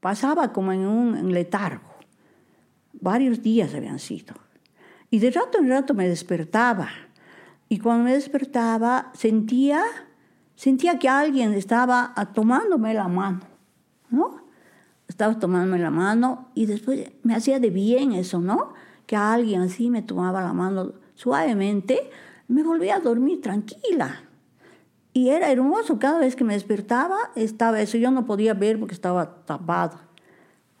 pasaba como en un letargo. Varios días habían sido. Y de rato en rato me despertaba. Y cuando me despertaba sentía, sentía que alguien estaba tomándome la mano, ¿no? Estaba tomándome la mano y después me hacía de bien eso, ¿no? Que alguien así me tomaba la mano suavemente, me volvía a dormir tranquila. Y era hermoso, cada vez que me despertaba estaba eso, yo no podía ver porque estaba tapado,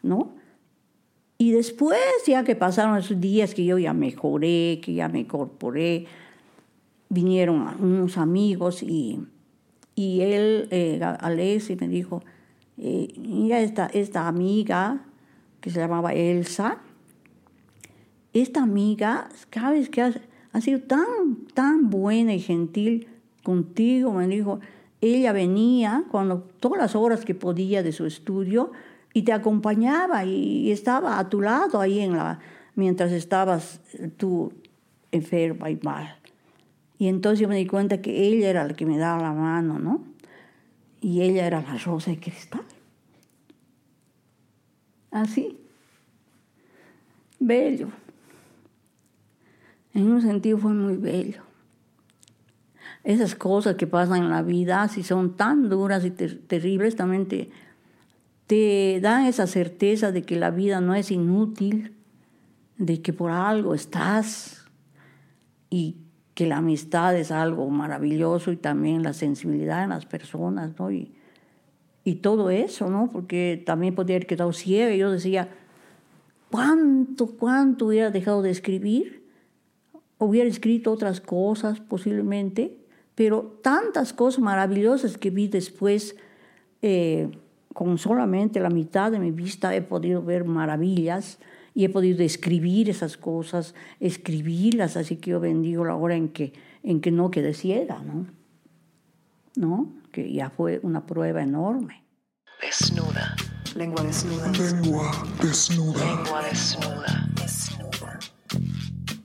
¿no? Y después, ya que pasaron esos días que yo ya mejoré, que ya me incorporé, vinieron unos amigos y, y él, eh, Alessi, me dijo, eh, mira esta, esta amiga que se llamaba Elsa, esta amiga, cada vez que ha, ha sido tan, tan buena y gentil contigo, me dijo, ella venía cuando todas las horas que podía de su estudio, y te acompañaba y, estaba a tu lado ahí en la, mientras estabas tú enferma y mal. Y entonces yo me di cuenta que ella era la que me daba la mano, ¿no? Y ella era la rosa de cristal. Así. Bello. En un sentido fue muy bello. Esas cosas que pasan en la vida, si son tan duras y terribles, también te, te dan esa certeza de que la vida no es inútil, de que por algo estás y que la amistad es algo maravilloso y también la sensibilidad en las personas, ¿no? Y, y todo eso, ¿no? Porque también podría haber quedado ciega. Yo decía, ¿cuánto, cuánto hubiera dejado de escribir? Hubiera escrito otras cosas posiblemente, pero tantas cosas maravillosas que vi después. Eh, con solamente la mitad de mi vista he podido ver maravillas y he podido escribir esas cosas, escribirlas, así que yo bendigo la hora en que, en que no quedé ciega, ¿no? ¿No? Que ya fue una prueba enorme. Desnuda. Lengua desnuda. Lengua desnuda. Lengua desnuda. desnuda.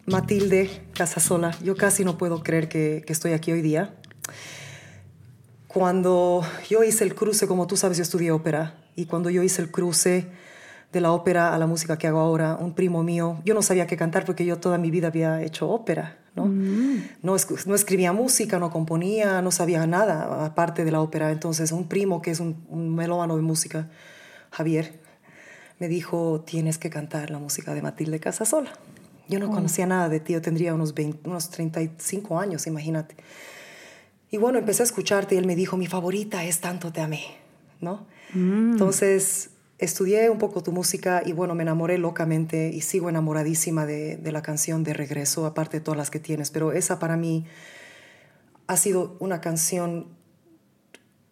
Matilde Casasola, yo casi no puedo creer que, que estoy aquí hoy día cuando yo hice el cruce, como tú sabes, yo estudié ópera, y cuando yo hice el cruce de la ópera a la música que hago ahora, un primo mío, yo no sabía qué cantar porque yo toda mi vida había hecho ópera, ¿no? Mm. No, no, escribía música, no componía, no sabía nada aparte de la ópera. Entonces un primo que es un, un melómano de música, Javier, me dijo, tienes que cantar la música de Matilde Casasola. Yo no conocía nada de ti, yo tendría unos, unos 35 años, imagínate. Y bueno, empecé a escucharte y él me dijo, mi favorita es Tanto te amé, ¿no? Mm. Entonces estudié un poco tu música y bueno, me enamoré locamente y sigo enamoradísima de, de, la canción de Regreso, aparte de todas las que tienes, pero esa para mí ha sido una canción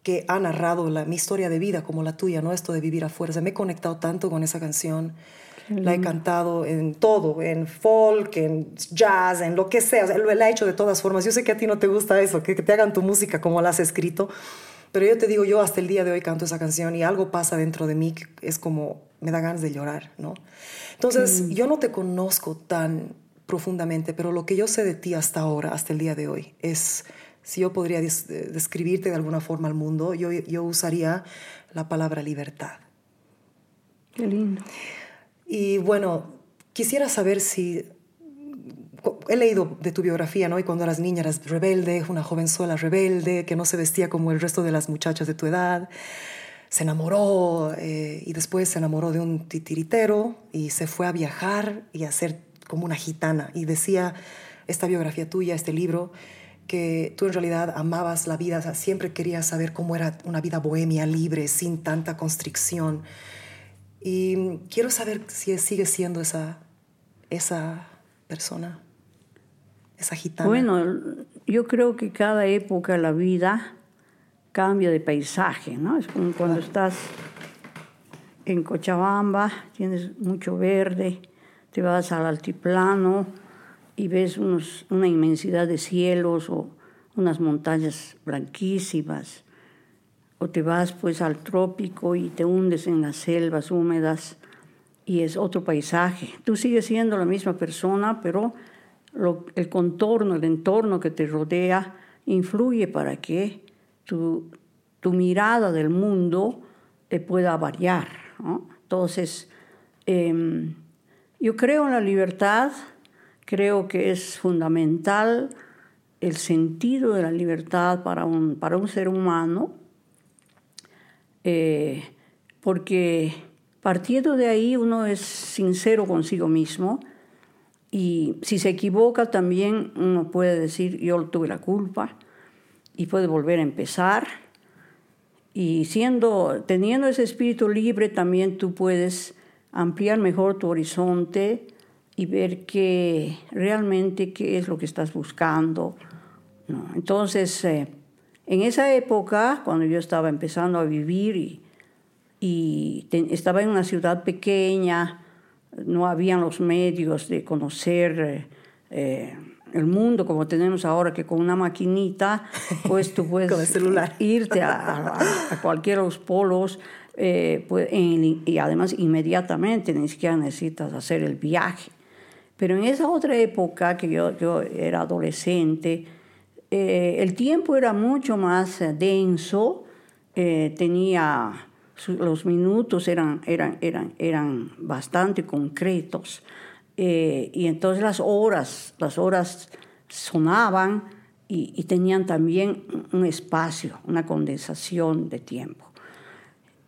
que ha narrado la, mi historia de vida como la tuya, ¿no? Esto de vivir a fuerza. Me he conectado tanto con esa canción la he cantado en todo, en folk, en jazz, en lo que sea. la he hecho de todas formas. Yo sé que a ti no te gusta eso, que, te hagan tu música como la has escrito. Pero yo te digo, yo hasta el día de hoy canto esa canción y algo pasa dentro de mí que es como, me da ganas de llorar, ¿no? Entonces, yo no te conozco tan profundamente, pero lo que yo sé de ti hasta ahora, hasta el día de hoy, es, si yo podría describirte de alguna forma al mundo, yo, yo usaría la palabra libertad. Qué lindo. Y bueno, quisiera saber si... He leído de tu biografía, ¿no? Y cuando eras niña eras rebelde, una jovenzuela rebelde, que no se vestía como el resto de las muchachas de tu edad. Se enamoró eh, y después se enamoró de un titiritero y se fue a viajar y a ser como una gitana. Y decía esta biografía tuya, este libro, que tú en realidad amabas la vida, siempre querías saber cómo era una vida bohemia, libre, sin tanta constricción. Y quiero saber si sigue siendo esa, esa persona, esa gitana. Bueno, yo creo que cada época de la vida cambia de paisaje, ¿no? Es como cuando estás en Cochabamba, tienes mucho verde, te vas al altiplano y ves unos, una inmensidad de cielos o unas montañas blanquísimas o te vas pues al trópico y te hundes en las selvas húmedas y es otro paisaje. Tú sigues siendo la misma persona, pero el contorno, el entorno que te rodea influye para que tu, mirada del mundo te pueda variar. ¿no? Entonces, em, yo creo en la libertad, creo que es fundamental el sentido de la libertad para un, para un ser humano, eh, porque partiendo de ahí uno es sincero consigo mismo y si se equivoca también uno puede decir yo tuve la culpa y puede volver a empezar y siendo teniendo ese espíritu libre también tú puedes ampliar mejor tu horizonte y ver qué realmente qué es lo que estás buscando. Entonces, eh, en esa época, cuando yo estaba empezando a vivir y, y estaba en una ciudad pequeña, no habían los medios de conocer eh, eh, el mundo como tenemos ahora, que con una maquinita, pues tú puedes irte a, a, cualquiera de los polos eh, pues, y además inmediatamente, ni siquiera necesitas hacer el viaje. Pero en esa otra época, que yo, yo era adolescente, eh, el tiempo era mucho más eh, denso, tenía, los minutos eran, eran, eran, eran bastante concretos. y entonces las horas, las horas sonaban y, tenían también un espacio, una condensación de tiempo.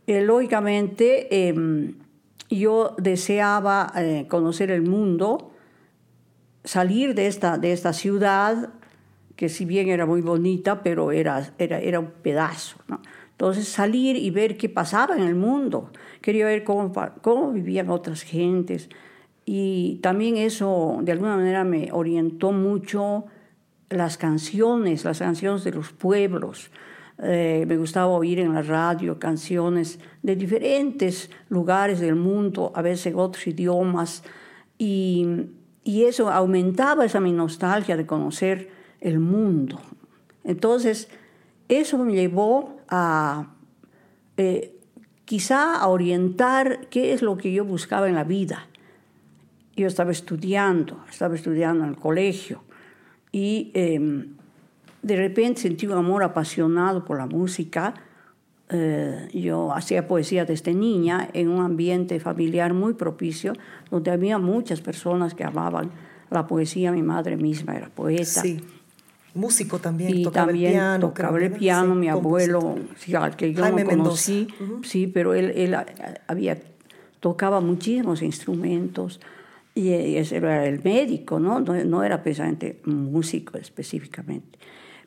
Eh, lógicamente, em, yo deseaba eh, conocer el mundo, salir de esta, de esta ciudad, que si bien era muy bonita, pero era, era, era un pedazo. Entonces, salir y ver qué pasaba en el mundo. Quería ver cómo, cómo vivían otras gentes. Y también eso, de alguna manera, me orientó mucho las canciones, las canciones de los pueblos. Eh, me gustaba oír en la radio canciones de diferentes lugares del mundo, a veces otros idiomas, y, y eso aumentaba esa mi nostalgia de conocer el mundo. Entonces, eso me llevó a eh, quizá a orientar qué es lo que yo buscaba en la vida. Yo estaba estudiando, estaba estudiando en el colegio y em, de repente sentí un amor apasionado por la música. Eh, yo hacía poesía desde niña en un ambiente familiar muy propicio, donde había muchas personas que amaban la poesía. Mi madre misma era poeta. Sí. Músico también, y tocaba también el piano. tocaba el piano, mi abuelo, sí, al que yo Jaime no conocí, sí, pero él, él había, tocaba muchísimos instrumentos y, ese era el médico, ¿no? No, no era precisamente músico específicamente.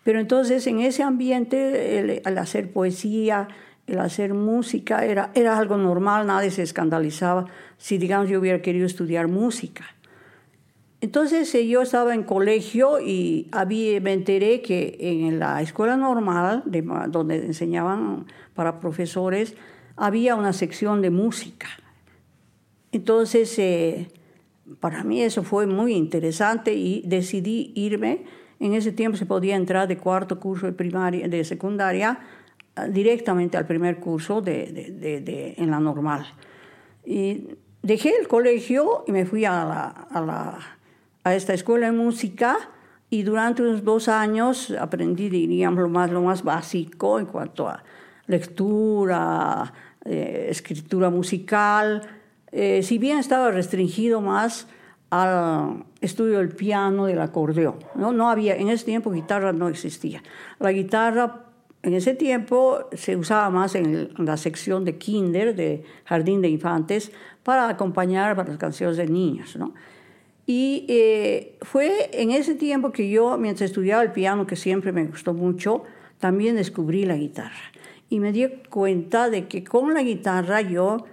Pero entonces en ese ambiente, el, al hacer poesía, el hacer música, era, era algo normal, nadie se escandalizaba si, digamos, yo hubiera querido estudiar música. Entonces eh, yo estaba en colegio y me enteré que en la escuela normal, de, donde enseñaban para profesores, había una sección de música. Entonces, eh, para mí eso fue muy interesante y decidí irme en ese tiempo se podía entrar de cuarto curso de primaria, de secundaria, ah, directamente al primer curso de, de, en la normal. Y dejé el colegio y me fui a, la, a, la, a esta escuela de música y durante unos dos años aprendí, diríamos, lo más, lo más básico en cuanto a lectura, eh, escritura musical. Eh, si bien estaba restringido más al estudio del piano, del acordeón. ¿no? no había, en ese tiempo guitarra no existía. La guitarra en ese tiempo se usaba más en, la sección de kinder, de jardín de infantes, para acompañar para las canciones de niños. ¿no? Y eh, fue en ese tiempo que yo, mientras estudiaba el piano, que siempre me gustó mucho, también descubrí la guitarra. Y me di cuenta de que con la guitarra yo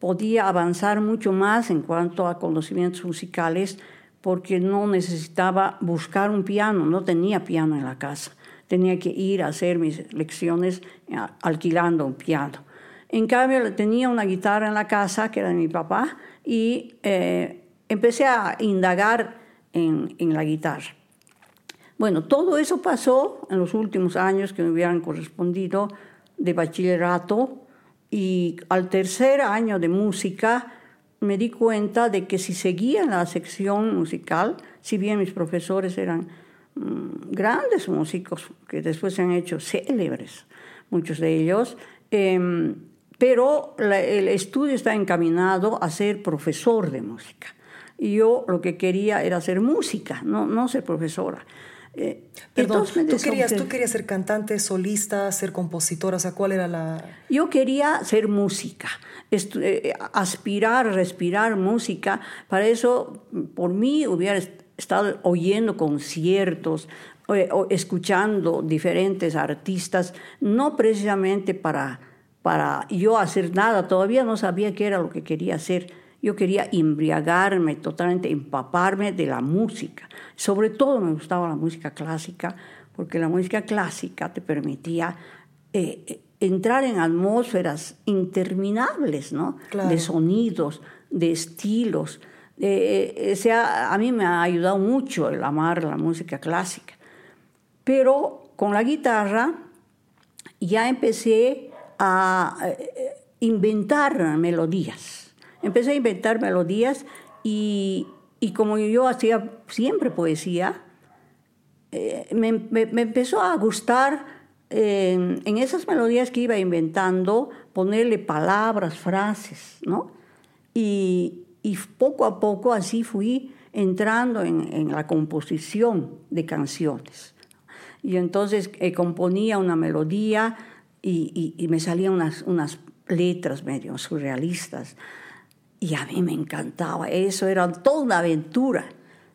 podía avanzar mucho más en cuanto a conocimientos musicales porque no necesitaba buscar un piano, no tenía piano en la casa. Tenía que ir a hacer mis lecciones alquilando un piano. En cambio, tenía una guitarra en la casa, que era de mi papá, y eh, empecé a indagar en, en la guitarra. Bueno, todo eso pasó en los últimos años que me hubieran correspondido de bachillerato y al tercer año de música me di cuenta de que si seguía en la sección musical, si bien mis profesores eran mm, grandes músicos que después se han hecho célebres, muchos de ellos, em, pero la- el estudio está encaminado a ser profesor de música. Y yo lo que quería era hacer música, no, no ser profesora. Eh, Perdón, ¿tú querías. ¿tú querías ser cantante, solista, ser compositora? O sea, ¿cuál era la...? Yo quería hacer música, estu- eh, aspirar, respirar música. Para eso, por mí, hubiera est- estado oyendo conciertos, eh, o escuchando diferentes artistas, no precisamente para, para yo hacer nada. Todavía no sabía qué era lo que quería hacer. Yo quería embriagarme, totalmente empaparme de la música. Sobre todo me gustaba la música clásica, porque la música clásica te permitía eh, eh, entrar en atmósferas interminables, ¿no? Claro. De sonidos, de estilos. Eh, sea, a mí me ha ayudado mucho el amar la música clásica. Pero con la guitarra ya empecé a inventar melodías. Empecé a inventar melodías y, y como yo hacía siempre poesía, eh, me, me- me empezó a gustar eh, en esas melodías que iba inventando ponerle palabras, frases, ¿no? Y, y poco a poco así fui entrando en, en la composición de canciones. Y entonces eh, componía una melodía y, y- y me salían unas, unas letras medio surrealistas. Y a mí me encantaba, eso era toda una aventura.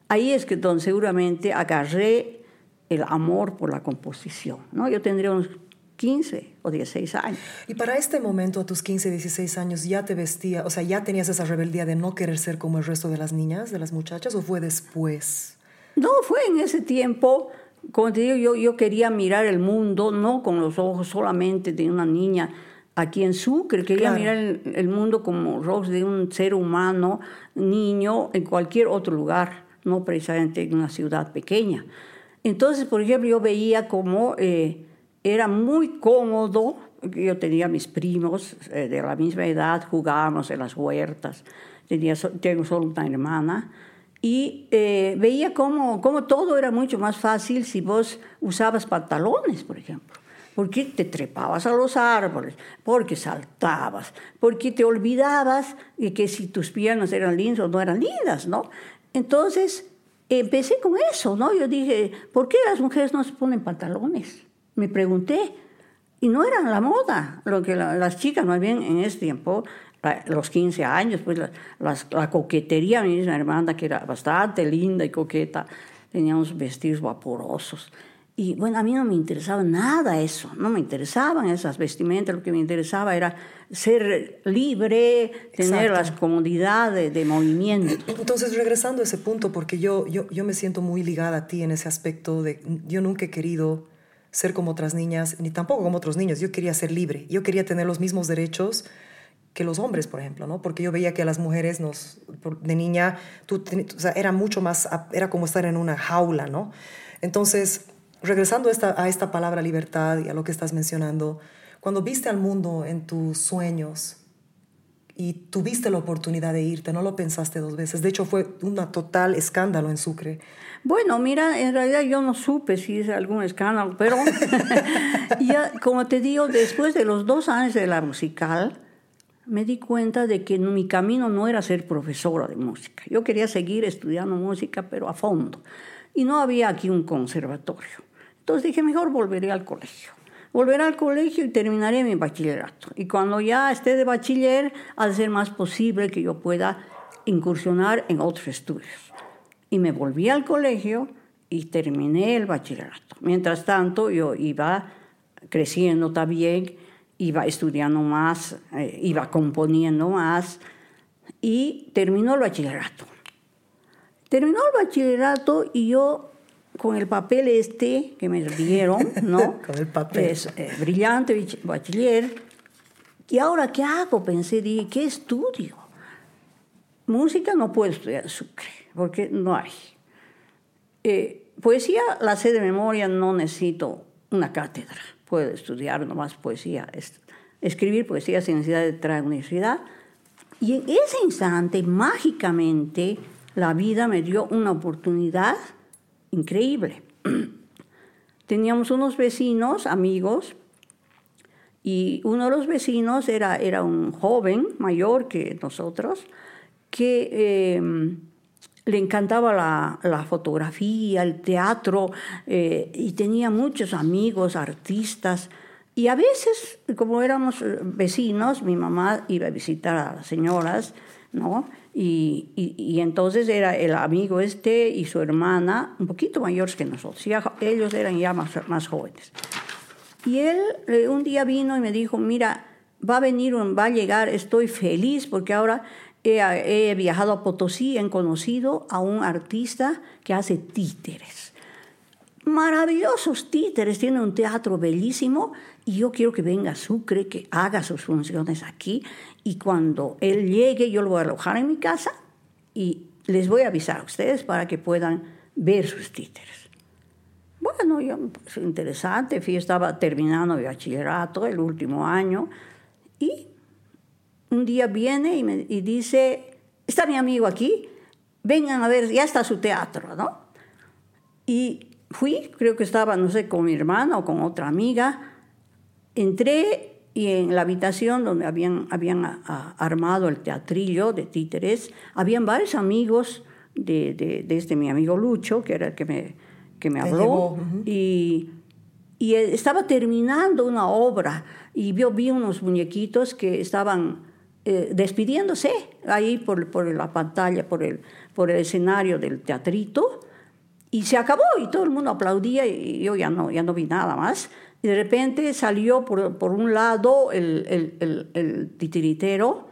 Ahí es que don, seguramente agarré el amor por la composición. ¿no? Yo tendría unos 15 o 16 años. Y para este momento, a tus 15, 16 años, ¿ya te vestía, o sea, ya tenías esa rebeldía de no querer ser como el resto de las niñas, de las muchachas, o fue después? No, fue en ese tiempo, como te digo, yo, yo quería mirar el mundo, no con los ojos solamente de una niña aquí en Sucre, quería Claro. mirar el, el mundo como ojos de un ser humano, niño, en cualquier otro lugar, no precisamente en una ciudad pequeña. Entonces, por ejemplo, yo veía como eh, era muy cómodo, yo tenía mis primos eh, de la misma edad, jugábamos en las huertas, tenía, tengo solo una hermana, y eh, veía cómo, cómo todo era mucho más fácil si vos usabas pantalones, por ejemplo. Porque te trepabas a los árboles, porque saltabas, porque te olvidabas de que si tus piernas eran lindas o no eran lindas, ¿no? Entonces, empecé con eso, ¿no? Yo dije, ¿por qué las mujeres no se ponen pantalones? Me pregunté. Y no eran la moda, lo que la- las chicas más bien en ese tiempo, la- los 15 años, pues la, las- la coquetería, mi misma hermana que era bastante linda y coqueta, tenía unos vestidos vaporosos. Y bueno, a mí no me interesaba nada eso, no me interesaban esas vestimentas, lo que me interesaba era ser libre, tener Exacto. las comodidades de movimiento. Entonces, regresando a ese punto, porque yo, yo, yo me siento muy ligada a ti en ese aspecto de yo nunca he querido ser como otras niñas, ni tampoco como otros niños, yo quería ser libre, yo quería tener los mismos derechos que los hombres, por ejemplo, ¿no? Porque yo veía que a las mujeres nos, de niña, tú, o sea, era mucho más, era como estar en una jaula, ¿no? Entonces, regresando a esta, a esta palabra libertad y a lo que estás mencionando, cuando viste al mundo en tus sueños, y tuviste la oportunidad de irte, no lo pensaste dos veces. De hecho, fue un total escándalo en Sucre. Bueno, mira, en realidad yo no supe si es algún escándalo, pero ya, como te digo, después de los dos años de la musical, me di cuenta de que mi camino no era ser profesora de música. Yo quería seguir estudiando música, pero a fondo. Y no había aquí un conservatorio. Entonces dije, mejor volveré al colegio. Volveré al colegio y terminaré mi bachillerato. Y cuando ya esté de bachiller, de ser más posible que yo pueda incursionar en otros estudios. Y me volví al colegio y terminé el bachillerato. Mientras tanto, yo iba creciendo también, iba estudiando más, eh, iba componiendo más y terminó el bachillerato. Terminó el bachillerato y yo con el papel este que me dieron, ¿no? Con el papel. Es, eh, brillante bach- bachiller. ¿Y ahora qué hago? Pensé, dije, ¿qué estudio? Música no puedo estudiar en Sucre, porque no hay. Eh, poesía, la sé de memoria, no necesito una cátedra. Puedo estudiar nomás poesía, es- escribir poesía sin necesidad de entrar a la universidad. Y en ese instante, mágicamente, la vida me dio una oportunidad increíble. Teníamos unos vecinos, amigos, Y uno de los vecinos era, era un joven mayor que nosotros, que em, le encantaba la, fotografía, el teatro, eh, y tenía muchos amigos, artistas. Y a veces, como éramos vecinos, mi mamá iba a visitar a las señoras, ¿no? Y, y, entonces era el amigo este y su hermana, un poquito mayores que nosotros, ellos eran ya más, más jóvenes. Y él eh, un día vino y me dijo, mira, va a venir, va a llegar, estoy feliz porque ahora he, he viajado a Potosí, he conocido a un artista que hace títeres. Maravillosos títeres, tiene un teatro bellísimo y yo quiero que venga Sucre, que haga sus funciones aquí y cuando él llegue yo lo voy a alojar en mi casa y les voy a avisar a ustedes para que puedan ver sus títeres. Bueno, yo, pues, interesante, fui, estaba terminando mi bachillerato, el último año, y un día viene y, me, y dice, está mi amigo aquí, vengan a ver, ya está su teatro, ¿no? Y fui, creo que estaba, no sé, con mi hermana o con otra amiga, entré y en la habitación donde habían, habían armado el teatrillo de títeres, habían varios amigos de, de, este mi amigo Lucho, que era el que me, que me habló, y, y estaba terminando una obra y yo vi unos muñequitos que estaban eh, despidiéndose ahí por, por, la pantalla, por el, por el escenario del teatrito, y se acabó y todo el mundo aplaudía y yo ya no, ya no vi nada más. Y de repente salió por, por un lado el, el, el, titiritero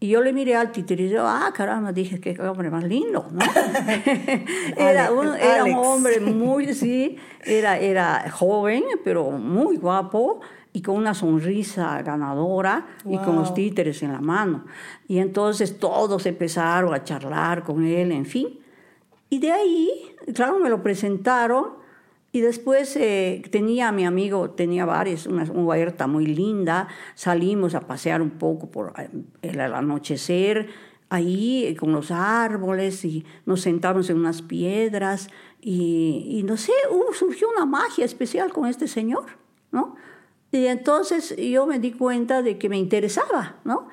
y yo le miré al titiritero, ah, caramba, dije, qué hombre más lindo, ¿no? era, un, era un hombre muy, sí, era, era joven, pero muy guapo y con una sonrisa ganadora y con los títeres en la mano. Y entonces todos empezaron a charlar con él, en fin. Y de ahí, claro, me lo presentaron y después eh, tenía mi amigo, tenía varias, una, huerta muy linda, salimos a pasear un poco por eh, el, anochecer, ahí eh, con los árboles y nos sentamos en unas piedras y, y no sé, uh, surgió una magia especial con este señor, ¿no? Y entonces yo me di cuenta de que me interesaba, ¿no?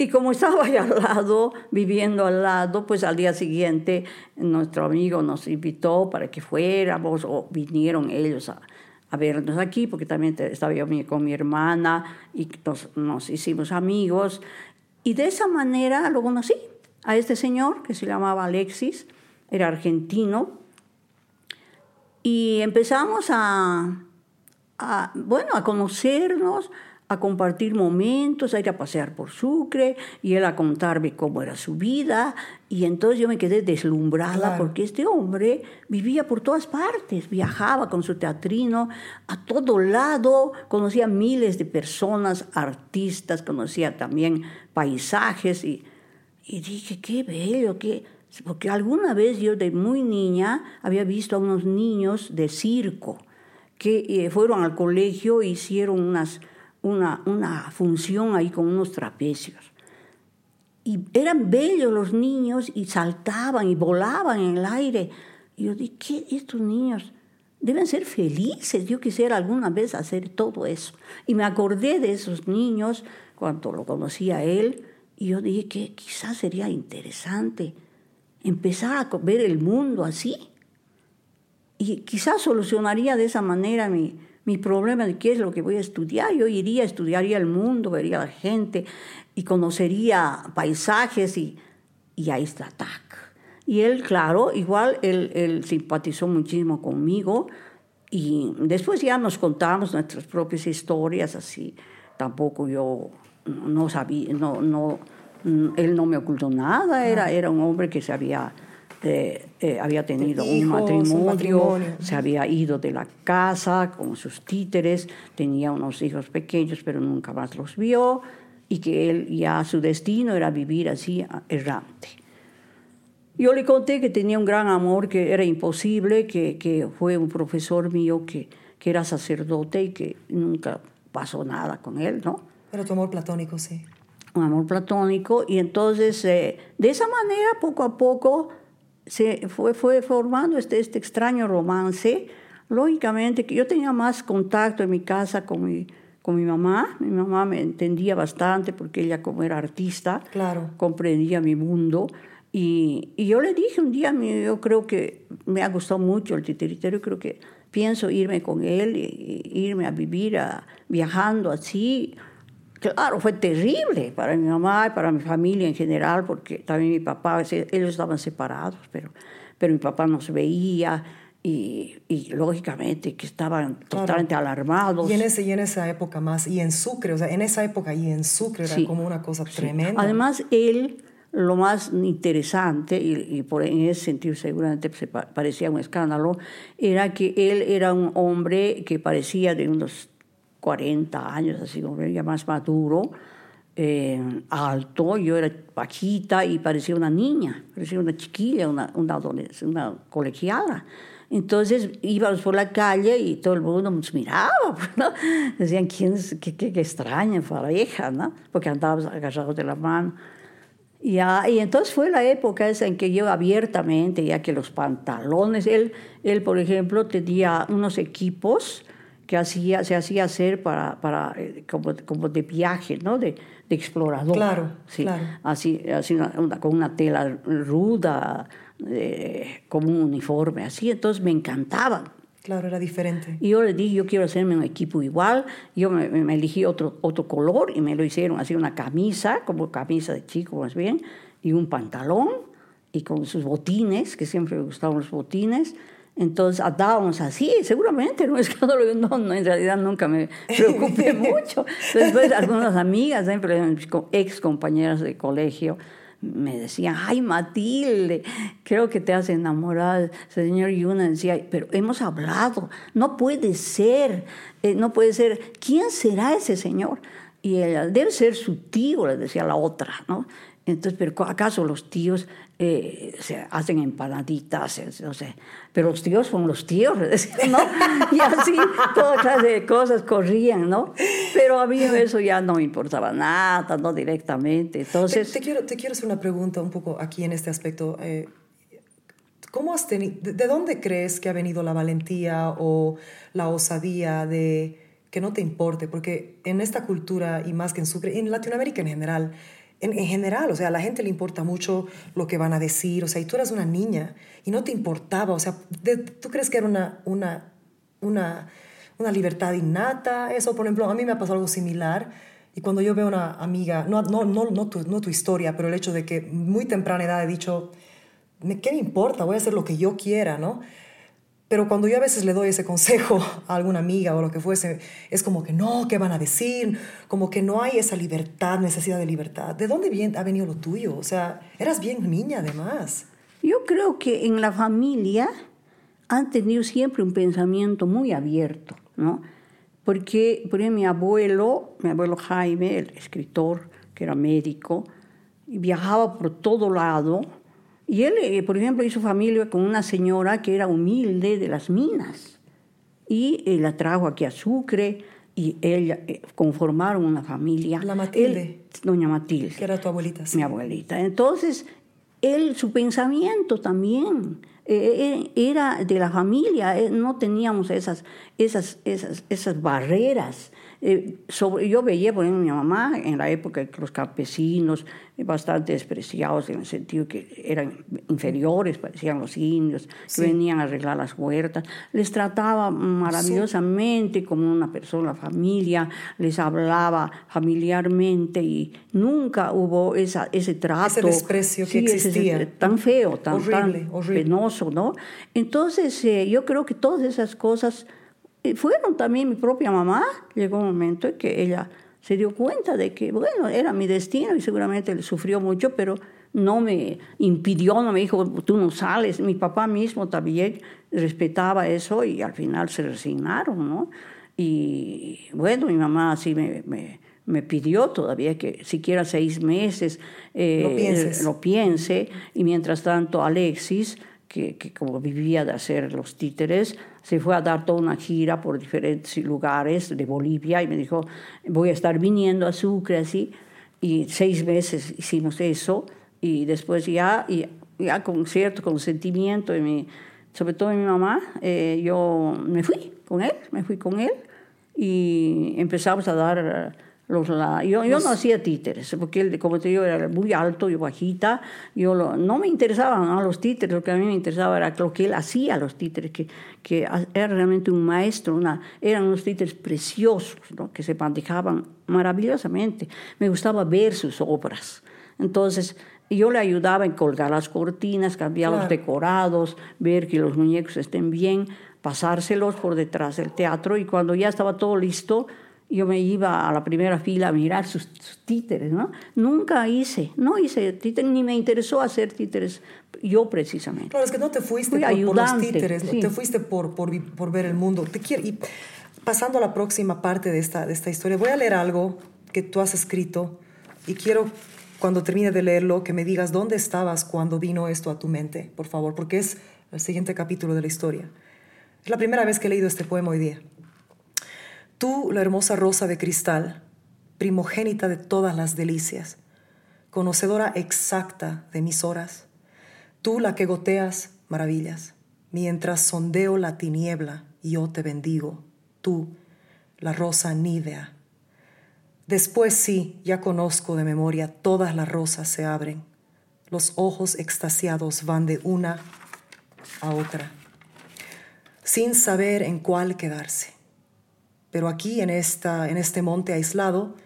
Y como estaba ahí al lado, viviendo al lado, pues al día siguiente nuestro amigo nos invitó para que fuéramos o vinieron ellos a, a vernos aquí, porque también estaba yo con mi hermana y nos, nos, hicimos amigos. Y de esa manera lo conocí a este señor que se llamaba Alexis, era argentino, y empezamos a, a bueno, a conocernos, a compartir momentos, a ir a pasear por Sucre y él a contarme cómo era su vida. Y entonces yo me quedé deslumbrada porque este hombre vivía por todas partes, viajaba con su teatrino a todo lado, conocía miles de personas, artistas, conocía también paisajes y, y dije, qué bello, qué... Porque alguna vez yo de muy niña había visto a unos niños de circo que eh, fueron al colegio e hicieron unas una, una función ahí con unos trapecios. Y eran bellos los niños y saltaban y volaban en el aire. Y yo dije, ¿qué? Estos niños deben ser felices. Yo quisiera alguna vez hacer todo eso. Y me acordé de esos niños cuando lo conocía él. Y yo dije que quizás sería interesante empezar a ver el mundo así. Y quizás solucionaría de esa manera mi, mi problema de qué es lo que voy a estudiar. Yo iría, estudiaría el mundo, vería a la gente y conocería paisajes y, y ahí está TAC. Y él, claro, igual él, él simpatizó muchísimo conmigo y después ya nos contamos nuestras propias historias, así tampoco yo no sabía, no, no, él no me ocultó nada, era, era un hombre que se había eh, había tenido un, matrimonio, se había ido de la casa con sus títeres, tenía unos hijos pequeños, pero nunca más los vio, y que él ya su destino era vivir así errante. Yo le conté que tenía un gran amor, que era imposible, que, que fue un profesor mío que, que era sacerdote y que nunca pasó nada con él, ¿no? Era tu amor platónico, sí. Un amor platónico. Y entonces, eh, de esa manera, poco a poco, se fue, fue formando este, este extraño romance. Lógicamente, que yo tenía más contacto en mi casa con mi, con mi mamá. Mi mamá me entendía bastante porque ella como era artista, Claro. comprendía mi mundo. Y, y yo le dije un día, yo creo que me ha gustado mucho el titiritero, creo que pienso irme con él, irme a vivir a- viajando así. Claro, fue terrible para mi mamá y para mi familia en general, porque también mi papá, ellos estaban separados, pero, pero mi papá nos veía y, y lógicamente que estaban totalmente alarmados. Y en, ese, y en esa época más, y en Sucre, o sea, en esa época y en Sucre era Sí. como una cosa Sí. tremenda. Además, él, lo más interesante, y, y por, en ese sentido seguramente se pa- parecía un escándalo, era que él era un hombre que parecía de unos 40 años, así como ya más maduro, eh, alto, yo era bajita y parecía una niña, parecía una chiquilla, una, una, una colegiala. Entonces íbamos por la calle y todo el mundo nos miraba, ¿no? Decían, ¿quién es? Qué, qué, qué extraña pareja, ¿no? Porque andábamos agarrados de la mano. Y, ya, y entonces fue la época esa en que yo abiertamente, ya que los pantalones, él, él por ejemplo, tenía unos equipos que hacía, se hacía hacer para, para eh, como, como de viaje, ¿no? De, de explorador. Claro, sí. claro. Así, así una- una- con una tela ruda, eh, como un uniforme, así. Entonces me encantaban. Claro, era diferente. Y yo le dije, yo quiero hacerme un equipo igual. Yo me, me elegí otro, otro color y me lo hicieron así una camisa, como camisa de chico más bien, y un pantalón, y con sus botines, que siempre me gustaban los botines. Entonces andábamos así, seguramente un escándalo, yo no, no, en realidad nunca me preocupé mucho. Después algunas amigas, ex compañeras de colegio, me decían, ay Matilde, creo que te has enamorado. El señor Yuna decía, pero hemos hablado, no puede ser, eh, no puede ser, ¿quién será ese señor? Y ella, debe ser su tío, le decía la otra, ¿no? Entonces, pero ¿acaso los tíos eh, se hacen empanaditas? No sé. Pero los tíos son los tíos, ¿no? Y así, toda clase de cosas corrían, ¿no? Pero a mí eso ya no me importaba nada, no directamente. Te, Entonces, te quiero, te quiero hacer una pregunta un poco aquí en este aspecto. eh, ¿Cómo has tenido, de dónde crees que ha venido la valentía o la osadía de que no te importe? Porque en esta cultura, y más que en Sucre, en Latinoamérica en general, en, en general, o sea, a la gente le importa mucho lo que van a decir, o sea, y tú eras una niña y no te importaba, o sea, ¿tú crees que era una, una, una, una libertad innata? Eso, por ejemplo, a mí me ha pasado algo similar. Y cuando yo veo una amiga, no, no, no, no, tu, no tu historia, pero el hecho de que muy temprana edad he dicho, "Me- ¿qué me importa? Voy a hacer lo que yo quiera, ¿no? Pero cuando yo a veces le doy ese consejo a alguna amiga o lo que fuese, es como que no, ¿qué van a decir? Como que no hay esa libertad, necesidad de libertad. ¿De dónde ha venido lo tuyo? O sea, eras bien niña además. yo creo que en la familia han tenido siempre un pensamiento muy abierto, ¿no? Porque, por ejemplo, mi abuelo, mi abuelo Jaime, el escritor, que era médico, viajaba por todo lado. Y él, eh, por ejemplo, hizo familia con una señora que era humilde de las minas. Y eh, la trajo aquí a Sucre y ella eh, conformaron una familia. La Matilde. Él- doña Matilde Que era tu abuelita. sí. mi abuelita. Entonces, él, su pensamiento también eh, eh, era de la familia, eh, no teníamos esas, esas, esas, esas barreras. Eh, sobre, yo veía, por ejemplo, mi mamá en la época que los campesinos, eh, bastante despreciados en el sentido que eran inferiores, parecían los indios, que venían a arreglar las huertas, les trataba maravillosamente como una persona, familia, les hablaba familiarmente y nunca hubo esa, ese trato. desprecio que Sí, ese- existía. tan feo, tan, Horrible, tan horrible. penoso, ¿no? Entonces, eh, yo creo que todas esas cosas eh, fueron también mi propia mamá. Llegó un momento en que ella se dio cuenta de que, bueno, era mi destino y seguramente le sufrió mucho, pero no me impidió, no me dijo, tú no sales. Mi papá mismo también respetaba eso y al final se resignaron, ¿no? Y bueno, mi mamá así me, me, me pidió todavía que siquiera seis meses eh, Lo lo piense. Y mientras tanto, Alexis, que, que como vivía de hacer los títeres, se fue a dar toda una gira por diferentes lugares de Bolivia y me dijo, voy a estar viniendo a Sucre así. Y seis meses hicimos eso y después ya, y ya con cierto consentimiento de mi, sobre todo de mi mamá, eh, yo me fui con él, me fui con él y empezamos a dar los... La, yo, yo no hacía títeres, porque él, como te digo, era muy alto, yo bajita, yo lo- no me interesaban ¿no? los títeres, lo que a mí me interesaba era lo que él hacía los títeres, que, que era realmente un maestro, una, eran unos títeres preciosos, ¿no? que se manejaban maravillosamente. Me gustaba ver sus obras. Entonces, yo le ayudaba en colgar las cortinas, cambiar los Claro. decorados, ver que los muñecos estén bien, pasárselos por detrás del teatro y cuando ya estaba todo listo, yo me iba a la primera fila a mirar sus, sus títeres, ¿no? Nunca hice, no hice títeres, ni me interesó hacer títeres yo precisamente. Claro, es que no te fuiste Fui por, por los títeres, no, te fuiste por, por ver el mundo. Te quiero, y pasando a la próxima parte de esta, de esta historia, voy a leer algo que tú has escrito y quiero, cuando termine de leerlo, que me digas dónde estabas cuando vino esto a tu mente, por favor, porque es el siguiente capítulo de la historia. Es la primera vez que he leído este poema hoy día. Tú, la hermosa rosa de cristal, primogénita de todas las delicias, conocedora exacta de mis horas, tú la que goteas maravillas, mientras sondeo la tiniebla, yo te bendigo, tú, la rosa nívea. Después sí, ya conozco de memoria, todas las rosas se abren, los ojos extasiados van de una a otra, sin saber en cuál quedarse. Pero aquí en, esta, en este monte aislado,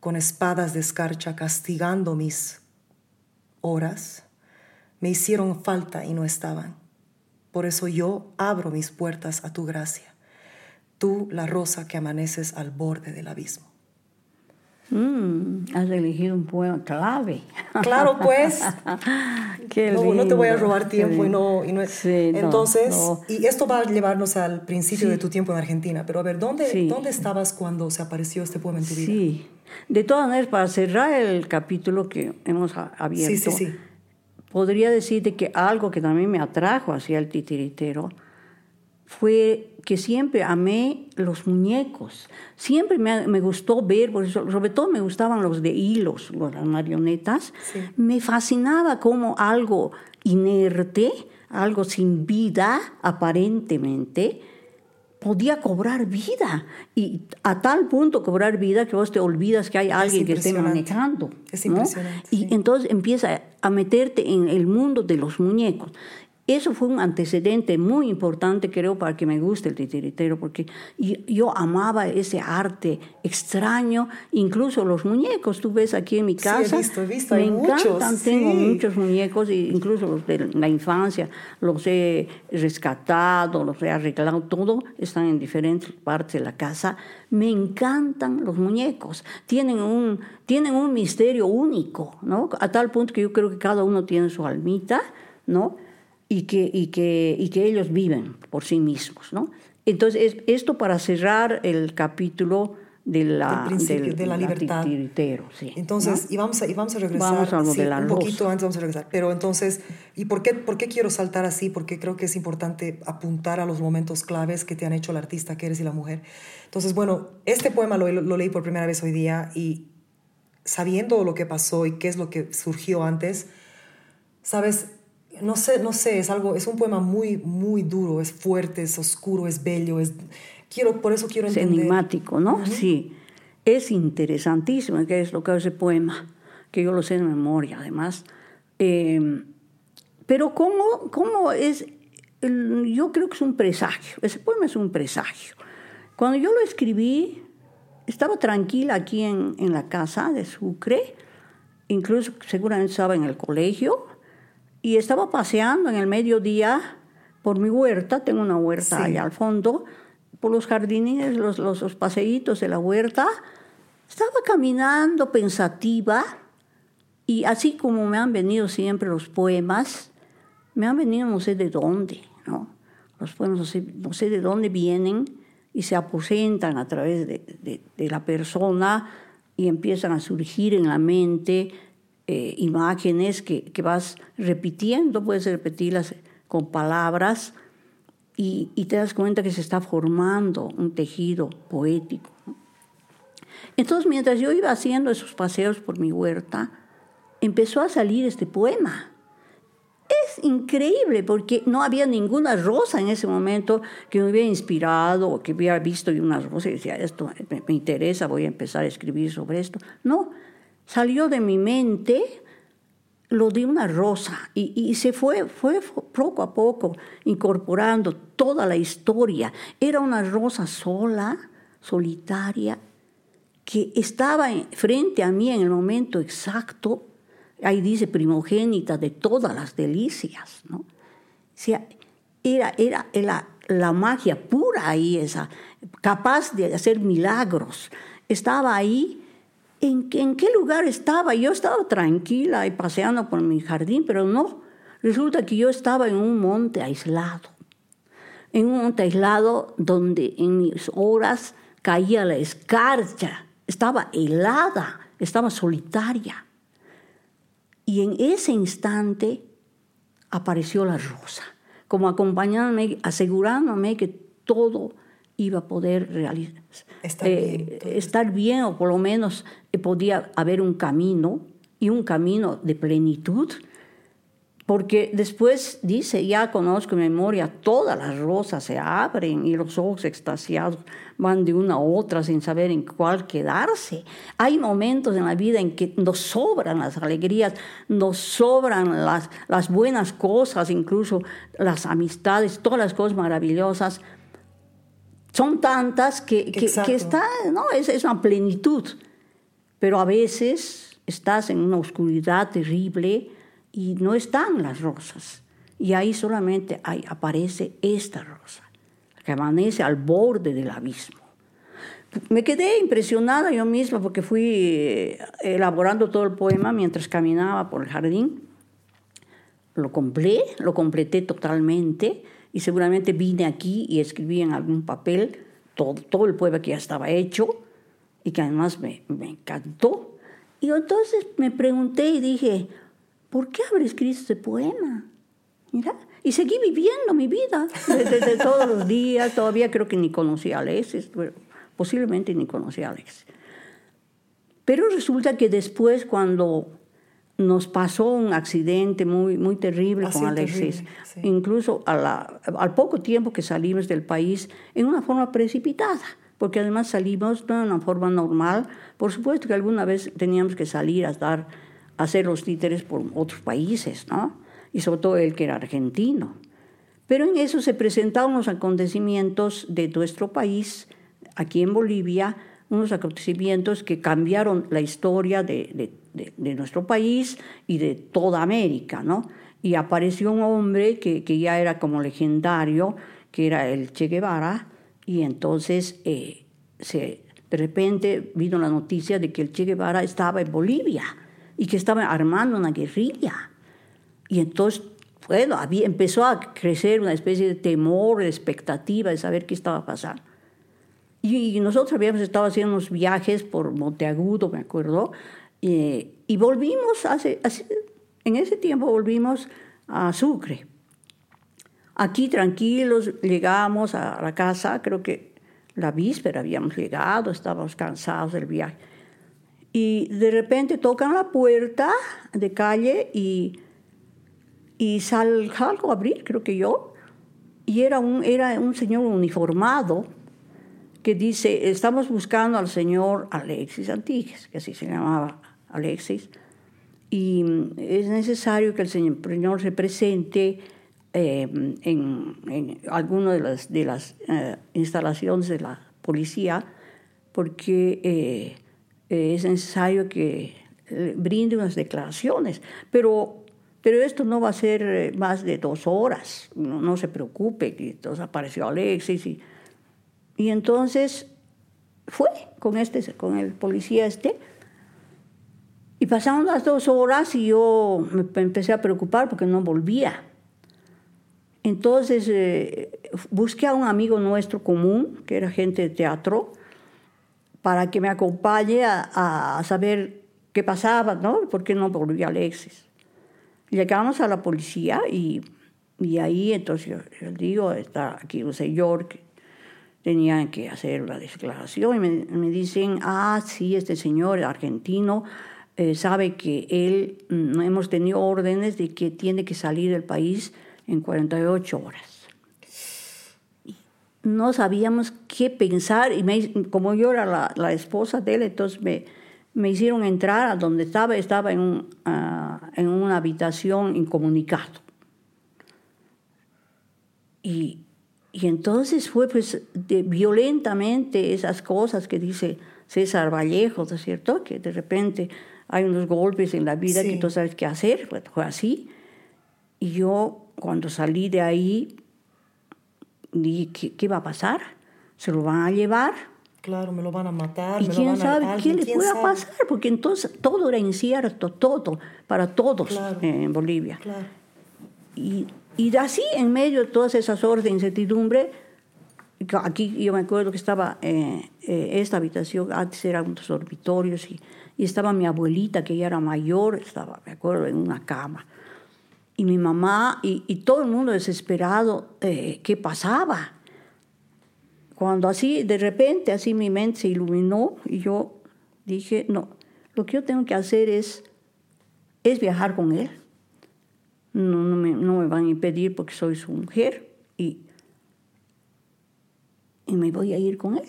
con espadas de escarcha castigando mis horas, me hicieron falta y no estaban. Por eso yo abro mis puertas a tu gracia, tú la rosa que amaneces al borde del abismo. Mm, has elegido un poema clave. Claro, pues. Qué no, no te voy a robar tiempo y no... y no- Sí, Entonces, no. y esto va a llevarnos al principio de tu tiempo en Argentina, pero a ver, ¿dónde, Sí. ¿dónde estabas cuando se apareció este poema en tu vida? Sí. De todas maneras, para cerrar el capítulo que hemos abierto, podría decirte que algo que también me atrajo hacia el titiritero fue que siempre amé los muñecos. Siempre me, me gustó ver, por eso, sobre todo me gustaban los de hilos, los- las marionetas. Sí. Me fascinaba como algo inerte, algo sin vida, aparentemente, podía cobrar vida. Y a tal punto cobrar vida que vos te olvidas que hay alguien que esté manejando. Es ¿no? impresionante, Y sí. entonces empieza a meterte en el mundo de los muñecos. Eso fue un antecedente muy importante, creo, para que me guste el titiritero, porque yo, amaba ese arte extraño, incluso los muñecos. Tú ves aquí en mi Sí, he casa. visto, he visto, me hay encantan, muchos, tengo sí. muchos muñecos, incluso los de la infancia, los he rescatado, los he arreglado, todo están en diferentes partes de la casa. Me encantan los muñecos, tienen un, tienen un misterio único, ¿no? A tal punto que yo creo que cada uno tiene su almita, ¿no? Y que, y que, y que ellos viven por sí mismos, ¿no? Entonces, es- esto para cerrar el capítulo de la, Del principio, del- de la libertad. titiritero, sí, Entonces, ¿no? y, vamos a, y vamos a regresar Vamos a sí, un rosa. poquito antes, vamos a regresar. Pero entonces, ¿y por qué, por qué quiero saltar así? Porque creo que es importante apuntar a los momentos claves que te han hecho el artista que eres y la mujer. Entonces, bueno, este poema lo, lo leí por primera vez hoy día y sabiendo lo que pasó y qué es lo que surgió antes, sabes, no sé, no sé, es algo, es un poema muy, muy duro, es fuerte, es oscuro, es bello, es, quiero, por eso quiero es entender. enigmático, ¿no? Sí. Es interesantísimo que es lo que hace ese poema, que yo lo sé de memoria, además. Eh, pero ¿cómo, cómo es? el- yo creo que es un presagio. Ese poema es un presagio. Cuando yo lo escribí, estaba tranquila aquí en, en la casa de Sucre, incluso seguramente estaba en el colegio, y estaba paseando en el mediodía por mi huerta, tengo una huerta Sí. allá al fondo, por los jardines, los, los, los paseitos de la huerta. Estaba caminando pensativa y así como me han venido siempre los poemas, me han venido no sé de dónde, ¿no? Los poemas no sé, no sé de dónde vienen y se aposentan a través de, de- de la persona y empiezan a surgir en la mente eh, imágenes que, que vas repitiendo, puedes repetirlas con palabras y, y te das cuenta que se está formando un tejido poético. Entonces, mientras yo iba haciendo esos paseos por mi huerta, empezó a salir este poema. Es increíble porque no había ninguna rosa en ese momento que me hubiera inspirado o que hubiera visto una rosa y decía, esto me interesa, voy a empezar a escribir sobre esto. No, salió de mi mente lo de una rosa y, y, se fue, fue poco a poco incorporando toda la historia. Era una rosa sola, solitaria, que estaba frente a mí en el momento exacto, ahí dice primogénita de todas las delicias, ¿no? O era, era, era la magia pura ahí, esa, capaz de hacer milagros. Estaba ahí ¿en, ¿en qué lugar estaba? Yo estaba tranquila y paseando por mi jardín, pero no. Resulta que yo estaba en un monte aislado. En un monte aislado donde en mis horas caía la escarcha. Estaba helada, estaba solitaria. Y en ese instante apareció la rosa, como acompañándome, asegurándome que todo iba a poder realizar, estar, eh, bien, estar bien o por lo menos eh, podía haber un camino y un camino de plenitud. Porque después dice, ya conozco memoria, todas las rosas se abren y los ojos extasiados van de una a otra sin saber en cuál quedarse. Hay momentos en la vida en que nos sobran las alegrías, nos sobran las, las buenas cosas, incluso las amistades, todas las cosas maravillosas, son tantas que, que, está, ¿no? Es, es, una plenitud. Pero a veces estás en una oscuridad terrible y no están las rosas. Y ahí solamente hay, aparece esta rosa, que amanece al borde del abismo. Me quedé impresionada yo misma porque fui eh, elaborando todo el poema mientras caminaba por el jardín. Lo completé, lo completé totalmente y seguramente vine aquí y escribí en algún papel todo, todo el poema que ya estaba hecho y que además me, me encantó. Y entonces me pregunté y dije, ¿por qué habré escrito este poema? Mira, y seguí viviendo mi vida desde, todos los días. Todavía creo que ni conocía a Alexis, posiblemente ni conocía a Alexis. Pero resulta que después, cuando nos pasó un accidente muy, muy terrible con Alexis. Incluso al poco tiempo que salimos del país, en una forma precipitada, porque además salimos de una forma normal. Por supuesto que alguna vez teníamos que salir a, dar, a hacer los títeres por otros países, ¿no? Y sobre todo él que era argentino. Pero en eso se presentaron los acontecimientos de nuestro país, aquí en Bolivia, unos acontecimientos que cambiaron la historia de, de, nuestro país y de toda América, ¿no? Y apareció un hombre que, que, ya era como legendario, que era el Che Guevara, y entonces eh, se, de repente vino la noticia de que el Che Guevara estaba en Bolivia y que estaba armando una guerrilla. Y entonces, bueno, había, empezó a crecer una especie de temor, de expectativa de saber qué estaba pasando. Y nosotros habíamos estado haciendo unos viajes por Monteagudo, me acuerdo, y volvimos, hace, en ese tiempo volvimos a Sucre. Aquí tranquilos, llegamos a la casa, creo que la víspera habíamos llegado, estábamos cansados del viaje. Y de repente tocan la puerta de calle y, y salgo a abrir, creo que yo, y era un, era un señor uniformado que dice, estamos buscando al señor Alexis Antigues, que así se llamaba Alexis, y es necesario que el señor se presente eh, en, en de las, de las eh, instalaciones de la policía, porque eh, es necesario que brinde unas declaraciones, pero pero esto no va a ser más de dos horas, no, no se preocupe, entonces apareció Alexis y y entonces fue con, este, con el policía este. Y pasaron las dos horas y yo me empecé a preocupar porque no volvía. Entonces eh, busqué a un amigo nuestro común, que era gente de teatro, para que me acompañe a, saber qué pasaba, ¿no? ¿Por qué no volvía Alexis? Llegamos a la policía y, y ahí entonces yo, yo digo, está aquí un señor que tenían que hacer la declaración y me, dicen, ah, sí, este señor argentino eh, sabe que él, mm, hemos tenido órdenes de que tiene que salir del país en 48 horas. No sabíamos qué pensar y me- como yo era la, la esposa de él, entonces me, me hicieron entrar a donde estaba, estaba en, un, ah, en una habitación incomunicado. Y, y entonces fue pues de- violentamente esas cosas que dice César Vallejo, ¿no es cierto? Que de repente hay unos golpes en la vida Sí. que tú sabes qué hacer. Bueno, fue así. Y yo cuando salí de ahí dije, ¿qué, qué va a pasar? ¿Se lo van a llevar? Claro, me lo van a matar. ¿Y me lo quién van a- sabe qué alguien, le pueda sabe? pasar? Porque entonces todo era incierto, todo, para todos Claro. en Bolivia. Claro. Y, y así, en medio de todas esas horas de incertidumbre, aquí yo me acuerdo que estaba eh, eh, esta habitación, antes eran unos dormitorios, y, y estaba mi abuelita, que ya era mayor, estaba, me acuerdo, en una cama. Y mi mamá, y, y todo el mundo desesperado, eh, ¿qué pasaba? Cuando así, de repente, así mi mente se iluminó y yo dije, no, lo que yo tengo que hacer es, es viajar con él no, no, me, no me van a impedir porque soy su mujer y, y me voy a ir con él.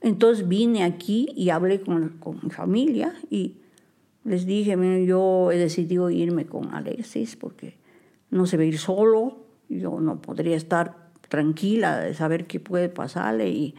Entonces vine aquí y hablé con, con mi familia y les dije, "Miren, yo he decidido irme con Alexis porque no se va a ir solo, yo no podría estar tranquila de saber qué puede pasarle y,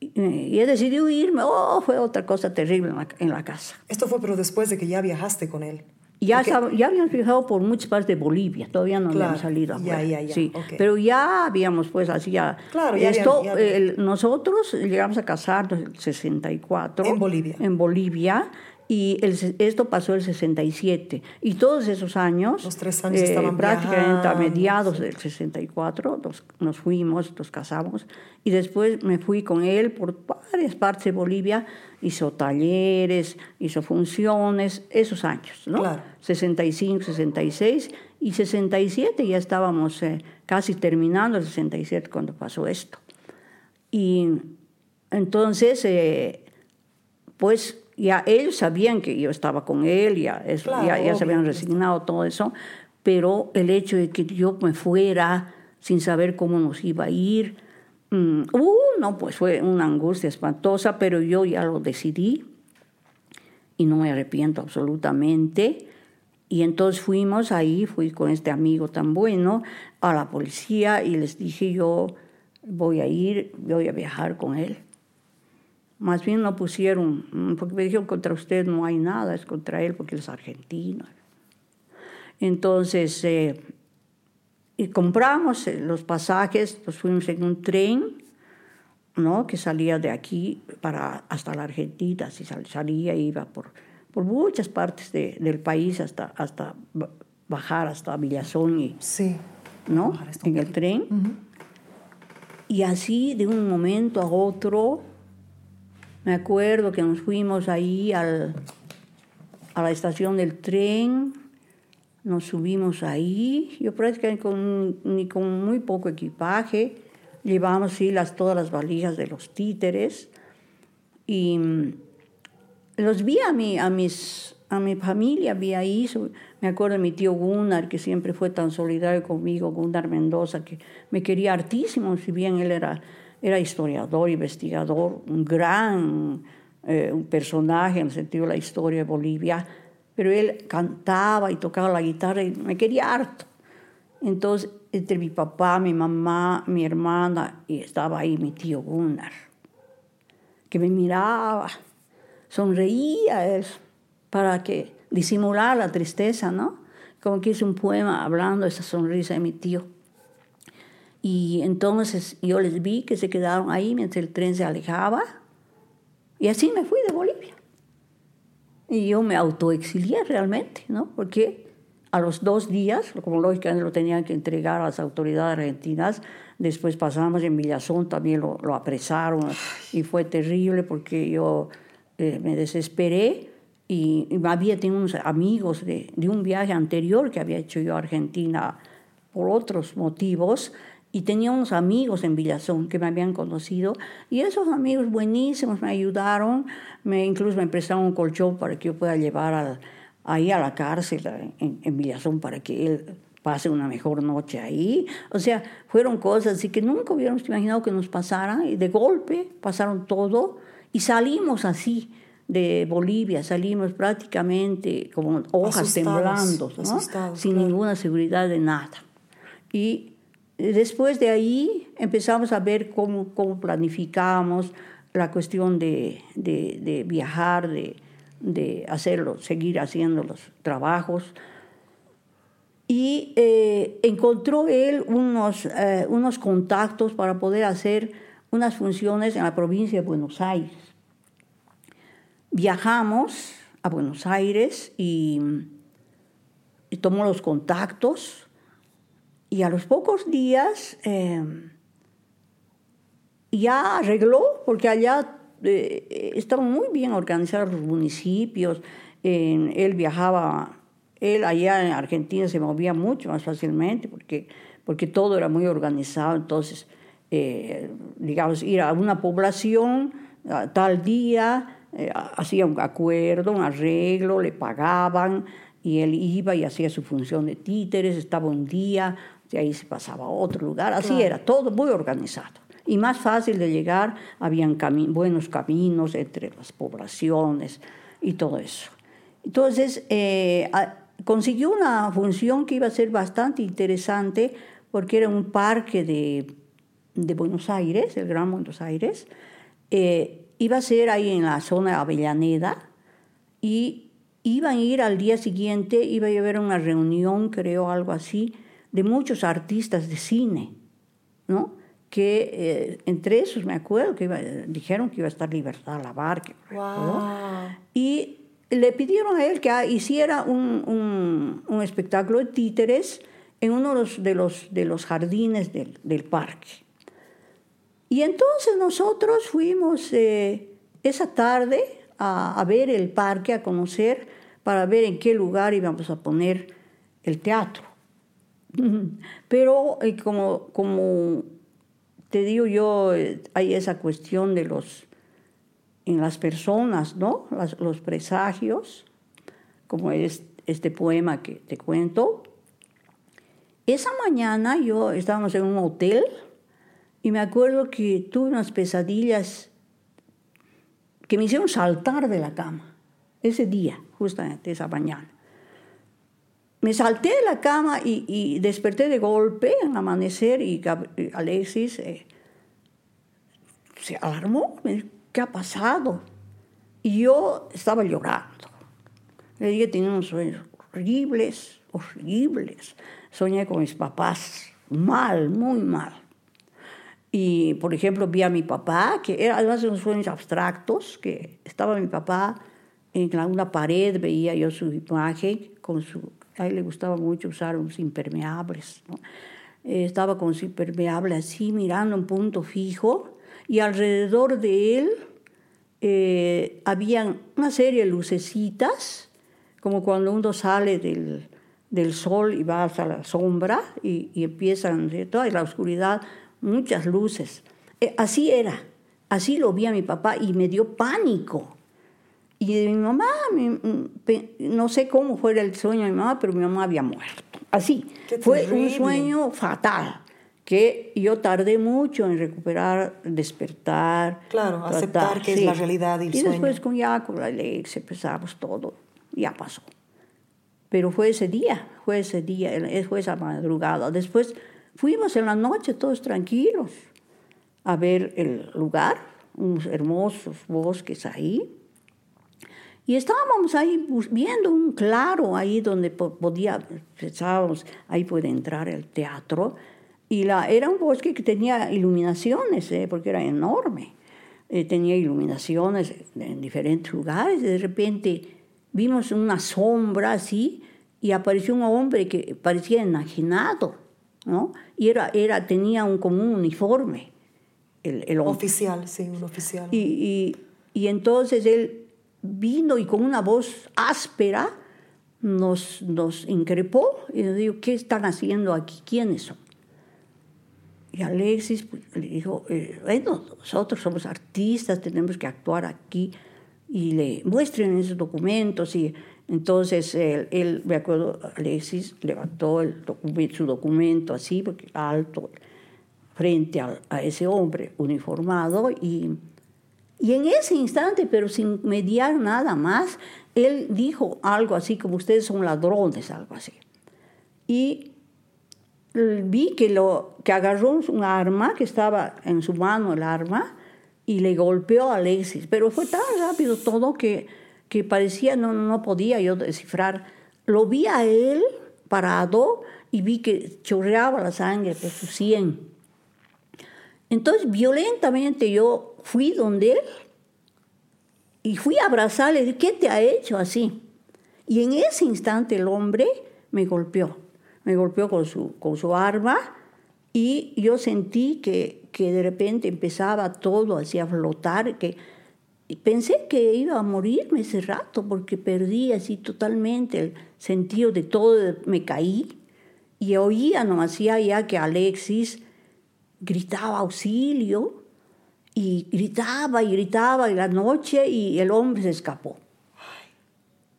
y, y he decidido irme. Oh, fue otra cosa terrible en la, en la casa. Esto fue pero después de que ya viajaste con él. Ya, estaba- ya habíamos viajado por muchas partes de Bolivia, todavía no Claro, habíamos salido ya, afuera. ya, ya, Sí, ok. pero ya habíamos pues así ya. Claro, ya esto, habían- ya habían- el- nosotros llegamos a casarnos en el 64. En Bolivia. En Bolivia. Y el esto pasó el 67. Y todos esos años, Los tres años estaban prácticamente a mediados del 64, nos, nos fuimos, nos casamos. Y después me fui con él por varias partes de Bolivia. Hizo talleres, hizo funciones, esos años, ¿no? Claro. 65, 66 y 67 ya estábamos eh, casi terminando el 67 cuando pasó esto. Y entonces, eh, pues ya ellos sabían que yo estaba con él, ya, eso, Claro, ya, ya se habían resignado todo eso, pero el hecho de que yo me fuera sin saber cómo nos iba a ir, mm, uh, no, pues fue una angustia espantosa, pero yo ya lo decidí y no me arrepiento absolutamente. Y entonces fuimos ahí, fui con este amigo tan bueno a la policía y les dije yo voy a ir, voy a viajar con él. Más bien no pusieron, mm, porque me dijeron contra usted no hay nada, es contra él porque él es argentino. Entonces, eh, y compramos eh, los pasajes, nos fuimos en un tren, ¿no? que salía de aquí para hasta la Argentina, sal- salía, iba por, por muchas partes de- del país hasta, hasta ba- bajar hasta Villazón y, Sí. ¿no? En el tren. Y así de un momento a otro, me acuerdo que nos fuimos ahí al, a la estación del tren, nos subimos ahí, yo prácticamente con, ni con muy poco equipaje, llevamos sí, las, todas las valijas de los títeres. Y mm, los vi a mi, a mis, a mi familia, vi ahí, me acuerdo de mi tío Gunnar, que siempre fue tan solidario conmigo, Gunnar Mendoza, que me quería hartísimo, si bien él era, era historiador, investigador, un gran eh, un personaje en el sentido de la historia de Bolivia, pero él cantaba y tocaba la guitarra y me quería harto. Entonces, entre mi papá, mi mamá, mi hermana, y estaba ahí mi tío Gunnar, que me miraba, sonreía él para que disimular la tristeza, ¿no? Como que hice un poema hablando de esa sonrisa de mi tío. Y entonces yo les vi que se quedaron ahí mientras el tren se alejaba. Y así me fui de Bolivia. Y yo me autoexilié realmente, ¿no? Porque a los dos días, como lógicamente lo tenían que entregar a las autoridades argentinas, después pasamos en Villazón, también lo, lo apresaron y fue terrible porque yo eh, me desesperé y, y había tenido unos amigos de, de un viaje anterior que había hecho yo a Argentina por otros motivos y tenía unos amigos en Villazón que me habían conocido y esos amigos buenísimos me ayudaron, me incluso me prestaron un colchón para que yo pueda llevar al, ahí a la cárcel en, en Villazón para que él pase una mejor noche ahí. O sea, fueron cosas así que nunca hubiéramos imaginado que nos pasaran y de golpe pasaron todo y salimos así de Bolivia, salimos prácticamente como hojas temblando, ¿no? sin ninguna seguridad de nada. Y después de ahí empezamos a ver cómo, cómo planificamos la cuestión de, de, viajar, de, hacerlo, seguir haciendo los trabajos. Y eh, encontró él unos, eh, unos contactos para poder hacer unas funciones en la provincia de Buenos Aires. Viajamos a Buenos Aires y tomó los contactos y a los pocos días eh, ya arregló, porque allá eh, estaban muy bien organizados los municipios, él viajaba, él allá en Argentina se movía mucho más fácilmente porque, porque todo era muy organizado, entonces, eh, digamos, ir a una población a tal día, eh, hacía un acuerdo, un arreglo, le pagaban y él iba y hacía su función de títeres, estaba un día, de ahí se pasaba a otro lugar, así era, todo muy organizado. Y más fácil de llegar, habían buenos caminos entre las poblaciones y todo eso. Entonces, eh, consiguió una función que iba a ser bastante interesante porque era un parque de, de Buenos Aires, el Gran Buenos Aires. Eh, iba a ser ahí en la zona de Avellaneda y iban a ir al día siguiente, iba a haber una reunión, creo, algo así, de muchos artistas de cine, ¿no? que eh, entre esos me acuerdo que dijeron que iba a estar Libertad Lavar. Wow. Y le pidieron a él que hiciera un, un, espectáculo de títeres en uno de los, de los, de los jardines del, del, parque. Y entonces nosotros fuimos eh, esa tarde a, a, ver el parque, a conocer, para ver en qué lugar íbamos a poner el teatro. Pero eh, como, como te digo yo, eh, hay esa cuestión de los en las personas, ¿no? los presagios, como es este poema que te cuento. Esa mañana yo estábamos en un hotel y me acuerdo que tuve unas pesadillas que me hicieron saltar de la cama, ese día, justamente esa mañana. Me salté de la cama y, desperté de golpe en amanecer y Alexis eh, se alarmó, me dijo, ¿qué ha pasado? Y yo estaba llorando. Le dije, tenía unos sueños horribles, horribles. Soñé con mis papás, mal, muy mal. Y, por ejemplo, vi a mi papá, que era además de unos sueños abstractos, que estaba mi papá en una pared, veía yo su imagen, con su, a él le gustaba mucho usar unos impermeables, eh, estaba con su impermeable así, mirando un punto fijo, y alrededor de él eh, habían una serie de lucecitas, como cuando uno sale del, del sol y va hasta la sombra y, y empiezan, toda la oscuridad, muchas luces. Eh, así era, así lo vi a mi papá y me dio pánico. Y mi mamá, no sé cómo fue el sueño de mi mamá, pero mi mamá había muerto. Así, fue un sueño fatal que yo tardé mucho en recuperar, despertar. Claro, aceptar que es la realidad y el y después con ya con la ley empezamos todo, ya pasó. Pero fue ese día, fue ese día, fue esa madrugada. Después fuimos en la noche todos tranquilos a ver el lugar, unos hermosos bosques ahí. Y estábamos ahí viendo un claro ahí donde podía, pensábamos, ahí puede entrar el teatro y la, era un bosque que tenía iluminaciones, ¿eh? porque era enorme. Eh, tenía iluminaciones en diferentes lugares. De repente vimos una sombra así y apareció un hombre que parecía enajenado, ¿no? Y era, era, tenía un, como un uniforme. El, el Oficial, sí, un oficial. Y, y, y, entonces él vino y con una voz áspera nos, nos increpó y nos dijo, ¿qué están haciendo aquí? ¿Quiénes son? Y Alexis pues, le dijo, eh, bueno, nosotros somos artistas, tenemos que actuar aquí y le muestren esos documentos. Y entonces él, me acuerdo, Alexis levantó el documento, su documento así, porque alto, frente a, a ese hombre uniformado y, y en ese instante, pero sin mediar nada más, él dijo algo así como ustedes son ladrones, algo así. Y vi que, lo, que agarró un arma, que estaba en su mano el arma, y le golpeó a Alexis. Pero fue tan rápido todo que, que parecía, no, no podía yo descifrar. Lo vi a él parado y vi que chorreaba la sangre por su sien. Entonces, violentamente yo fui donde él y fui a abrazarle. ¿qué te ha hecho así? Y en ese instante el hombre me golpeó me golpeó con su, con su arma y yo sentí que, que de repente empezaba todo así a flotar, que pensé que iba a morirme ese rato porque perdí así totalmente el sentido de todo, me caí y oía nomás ya que Alexis gritaba auxilio y gritaba y gritaba en la noche y el hombre se escapó.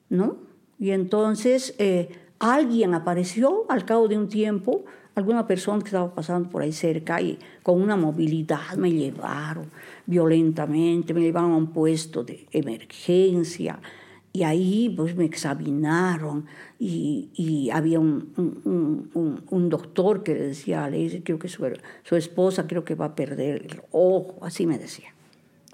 ¿No? Y entonces eh, alguien apareció al cabo de un tiempo, alguna persona que estaba pasando por ahí cerca y con una movilidad me llevaron violentamente, me llevaron a un puesto de emergencia y ahí pues me examinaron y, había un, un, doctor que decía, le creo que su, su esposa creo que va a perder el ojo, así me decía,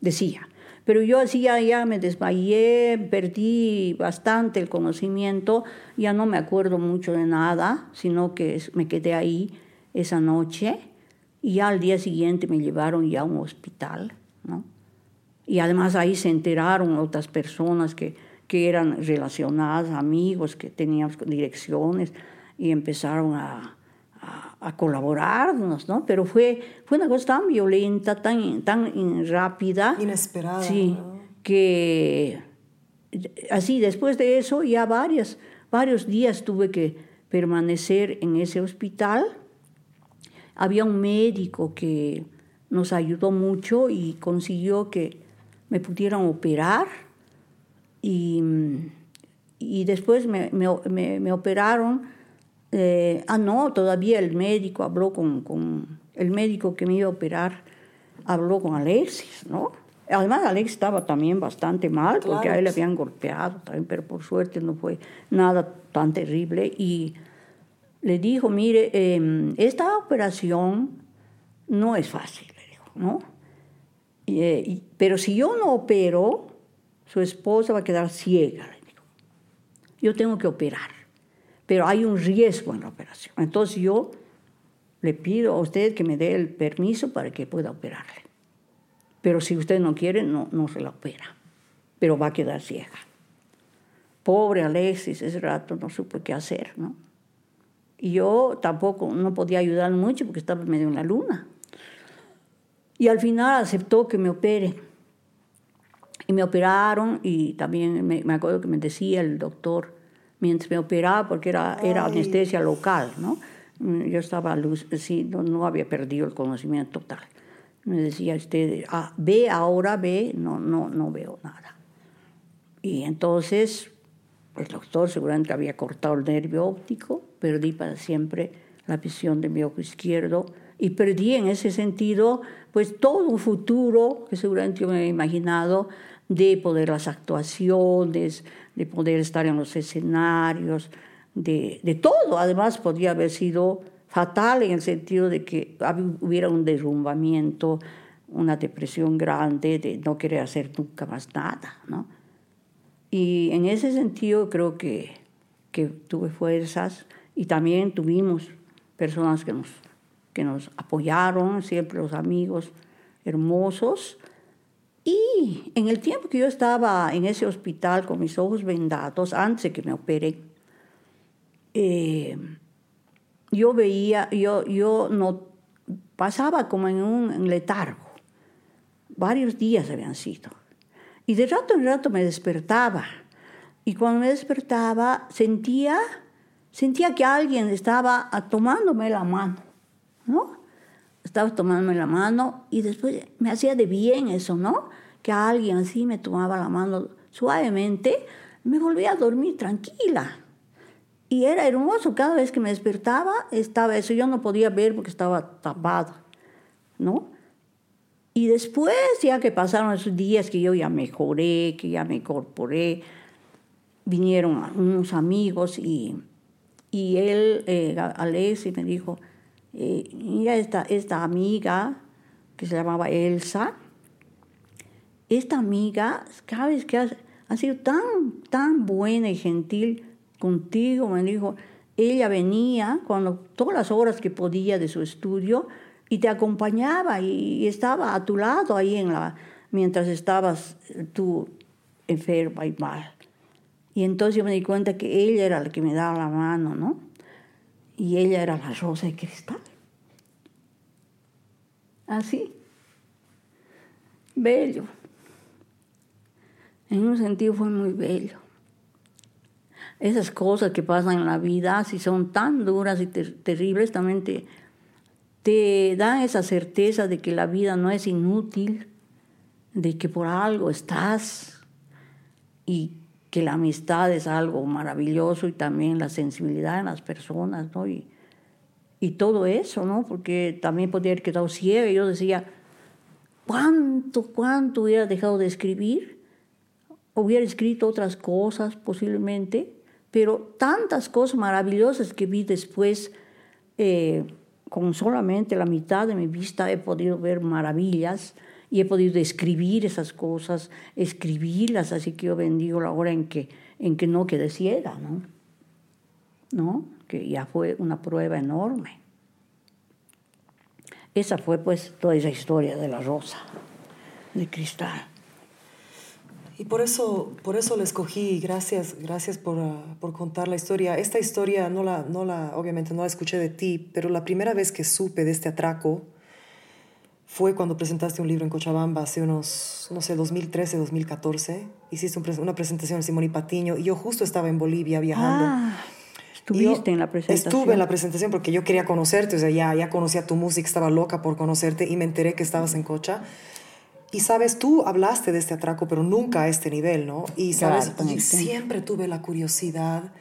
decía. Pero yo así ya, me desmayé, perdí bastante el conocimiento, ya no me acuerdo mucho de nada, sino que me quedé ahí esa noche y ya al día siguiente me llevaron ya a un hospital, ¿no? Y además ahí se enteraron otras personas que, que eran relacionadas, amigos, que teníamos direcciones y empezaron a, a, colaborarnos, ¿no? Pero fue, fue una cosa tan violenta, tan, tan rápida. Inesperada. Sí, que así después de eso ya varias, varios días tuve que permanecer en ese hospital. Había un médico que nos ayudó mucho y consiguió que me pudieran operar y, y después me, me, me operaron eh, ah, no, todavía el médico habló con, con, el médico que me iba a operar, habló con Alexis, ¿no? Además, Alexis estaba también bastante mal porque a él le habían golpeado también, pero por suerte no fue nada tan terrible. Y le dijo, mire, em, esta operación no es fácil, le dijo, ¿no? Eh, pero si yo no opero, su esposa va a quedar ciega, le dijo. Yo tengo que operar pero hay un riesgo en la operación. Entonces yo le pido a usted que me dé el permiso para que pueda operarle. Pero si usted no quiere, no, no se la opera, pero va a quedar ciega. Pobre Alexis, ese rato no supo qué hacer, ¿no? Y yo tampoco no podía ayudar mucho porque estaba medio en la luna. Y al final aceptó que me opere. Y me operaron y también me, me acuerdo que me decía el doctor, mientras me operaba, porque era, era anestesia local, ¿no? Mm, yo estaba, sí, no, no, había perdido el conocimiento total. Me decía usted, ah, ve ahora, ve, no, no, no veo nada. Y entonces el doctor seguramente había cortado el nervio óptico, perdí para siempre la visión de mi ojo izquierdo y perdí en ese sentido pues todo un futuro que seguramente yo me había imaginado de poder las actuaciones, de poder estar en los escenarios, de, de todo. Además, podría haber sido fatal en el sentido de que hubiera un derrumbamiento, una depresión grande, de no querer hacer nunca más nada. ¿no? Y en ese sentido creo que, que tuve fuerzas y también tuvimos personas que nos, que nos apoyaron, siempre los amigos hermosos, y en el tiempo que yo estaba en ese hospital con mis ojos vendados, antes de que me operé, eh, yo veía, yo, yo no pasaba como en un letargo. Varios días habían sido. Y de rato en rato me despertaba. Y cuando me despertaba sentía, sentía que alguien estaba tomándome la mano, ¿no? estaba tomándome la mano y después me hacía de bien eso, ¿no? Que alguien así me tomaba la mano suavemente, me volvía a dormir tranquila. Y era hermoso, cada vez que me despertaba estaba eso, yo no podía ver porque estaba tapado, ¿no? Y después, ya que pasaron esos días que yo ya mejoré, que ya me incorporé, vinieron unos amigos y, y él, eh, Alexi, me dijo, eh, mira esta, esta amiga que se llamaba Elsa, esta amiga, vez que ha sido tan, tan buena y gentil contigo, me dijo, ella venía cuando todas las horas que podía de su estudio y te acompañaba y, estaba a tu lado ahí en la, mientras estabas tú enferma y mal. Y entonces yo me di cuenta que ella era la que me daba la mano, ¿no? Y ella era la rosa de cristal. Así. Bello. En un sentido fue muy bello. Esas cosas que pasan en la vida, si son tan duras y terribles, también te, dan esa certeza de que la vida no es inútil, de que por algo estás y que la amistad es algo maravilloso y también la sensibilidad en las personas, ¿no? Y todo eso, ¿no? Porque también podría haber quedado ciega. Yo decía, ¿cuánto, cuánto hubiera dejado de escribir? Hubiera escrito otras cosas posiblemente, pero tantas cosas maravillosas que vi después, eh, con solamente la mitad de mi vista he podido ver maravillas y he podido escribir esas cosas, escribirlas, así que yo bendigo la hora en que, en que no quedé ciega, ¿no? ¿No? Que ya fue una prueba enorme. Esa fue pues toda esa historia de la rosa de cristal. Y por eso, por eso le escogí, gracias, gracias por, ah, por, contar la historia. Esta historia no la, no la, obviamente no la escuché de ti, pero la primera vez que supe de este atraco fue cuando presentaste un libro en Cochabamba hace unos, no sé, 2013, 2014. Hiciste una presentación en Simón y Patiño y yo justo estaba en Bolivia viajando. Ah, estuviste en la presentación. Estuve en la presentación porque yo quería conocerte, o sea, ya, ya conocía tu música, estaba loca por conocerte y me enteré que estabas en Cocha. Y sabes, tú hablaste de este atraco, pero nunca a este nivel, ¿no? Y sabes, siempre tuve la curiosidad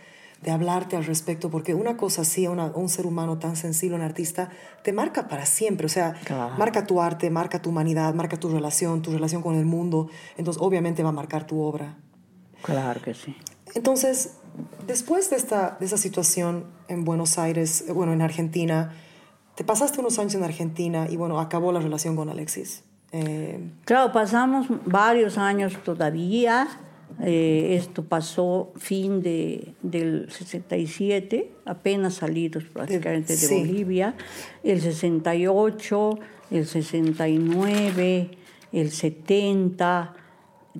de hablarte al respecto, porque una cosa así, un ser humano tan sensible, un artista, te marca para siempre, o sea, marca tu arte, marca tu humanidad, marca tu relación, tu relación con el mundo, entonces obviamente va a marcar tu obra. Claro que sí. Entonces, después de esta de esa situación en Buenos Aires, bueno, en Argentina, te pasaste unos años en Argentina y bueno, acabó la relación con Alexis. Eh, claro, pasamos varios años todavía. Eh, esto pasó fin de, del 67, apenas salidos prácticamente de Bolivia, el 68, el 69, el 70,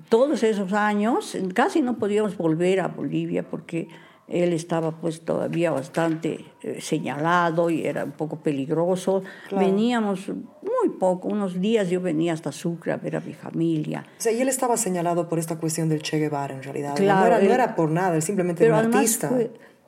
todos esos años, casi no podíamos volver a Bolivia porque él estaba pues todavía bastante eh, señalado y era un poco peligroso. Veníamos muy poco, unos días yo venía hasta Sucre a ver a mi familia. O sea, y él estaba señalado por esta cuestión del Che Guevara en realidad. Claro, no, era, por nada, él simplemente era un artista.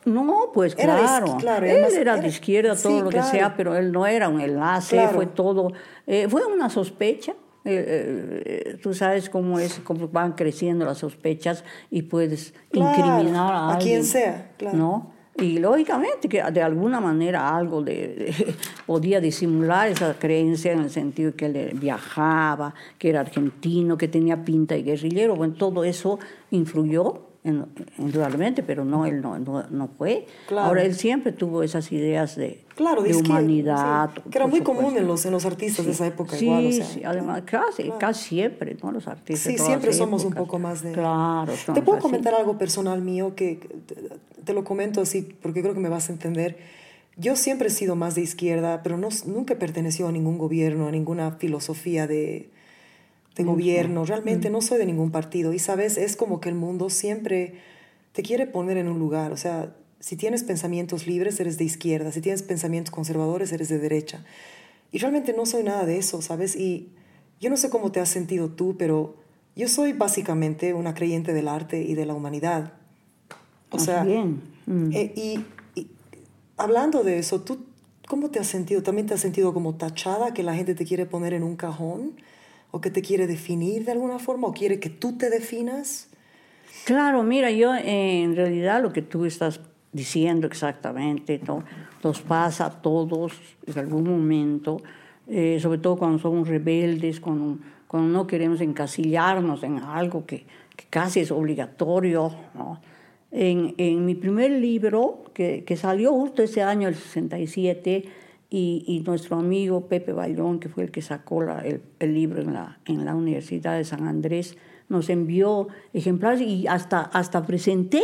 no, pues claro. él era, de izquierda, todo lo que sea, pero él no era un enlace, fue todo. Eh, fue una sospecha eh, eh, tú sabes cómo es, cómo van creciendo las sospechas y puedes incriminar a, alguien. quien sea, claro. ¿no? Y lógicamente que de alguna manera algo de, podía disimular esa creencia en el sentido de que él viajaba, que era argentino, que tenía pinta de guerrillero. Bueno, todo eso influyó indudablemente, pero no, él no, no, fue. Ahora, él siempre tuvo esas ideas de, de humanidad. Que, era muy común en los, en los artistas de esa época. Sí, igual, sí, además, casi, casi siempre, ¿no? Los artistas. Sí, siempre somos un poco más de... Claro. Te puedo comentar algo personal mío que te, lo comento así porque creo que me vas a entender. Yo siempre he sido más de izquierda, pero no, nunca he pertenecido a ningún gobierno, a ninguna filosofía de de gobierno, realmente no soy de ningún partido. Y sabes, es como que el mundo siempre te quiere poner en un lugar. O sea, si tienes pensamientos libres, eres de izquierda. Si tienes pensamientos conservadores, eres de derecha. Y realmente no soy nada de eso, ¿sabes? Y yo no sé cómo te has sentido tú, pero yo soy básicamente una creyente del arte y de la humanidad. O sea, bien. Mm. Eh, y, y, hablando de eso, tú ¿Cómo te has sentido? ¿También te has sentido como tachada, que la gente te quiere poner en un cajón? ¿O que te quiere definir de alguna forma? ¿O quiere que tú te definas? Claro, mira, yo eh, en realidad lo que tú estás diciendo exactamente, ¿no? nos pasa a todos en algún momento, eh, sobre todo cuando somos rebeldes, cuando, cuando no queremos encasillarnos en algo que, que casi es obligatorio. ¿no? En, en, mi primer libro, que, que, salió justo ese año, el 67, y, y nuestro amigo Pepe Bailón, que fue el que sacó la, el, el, libro en la, en la Universidad de San Andrés, nos envió ejemplares y hasta, hasta presenté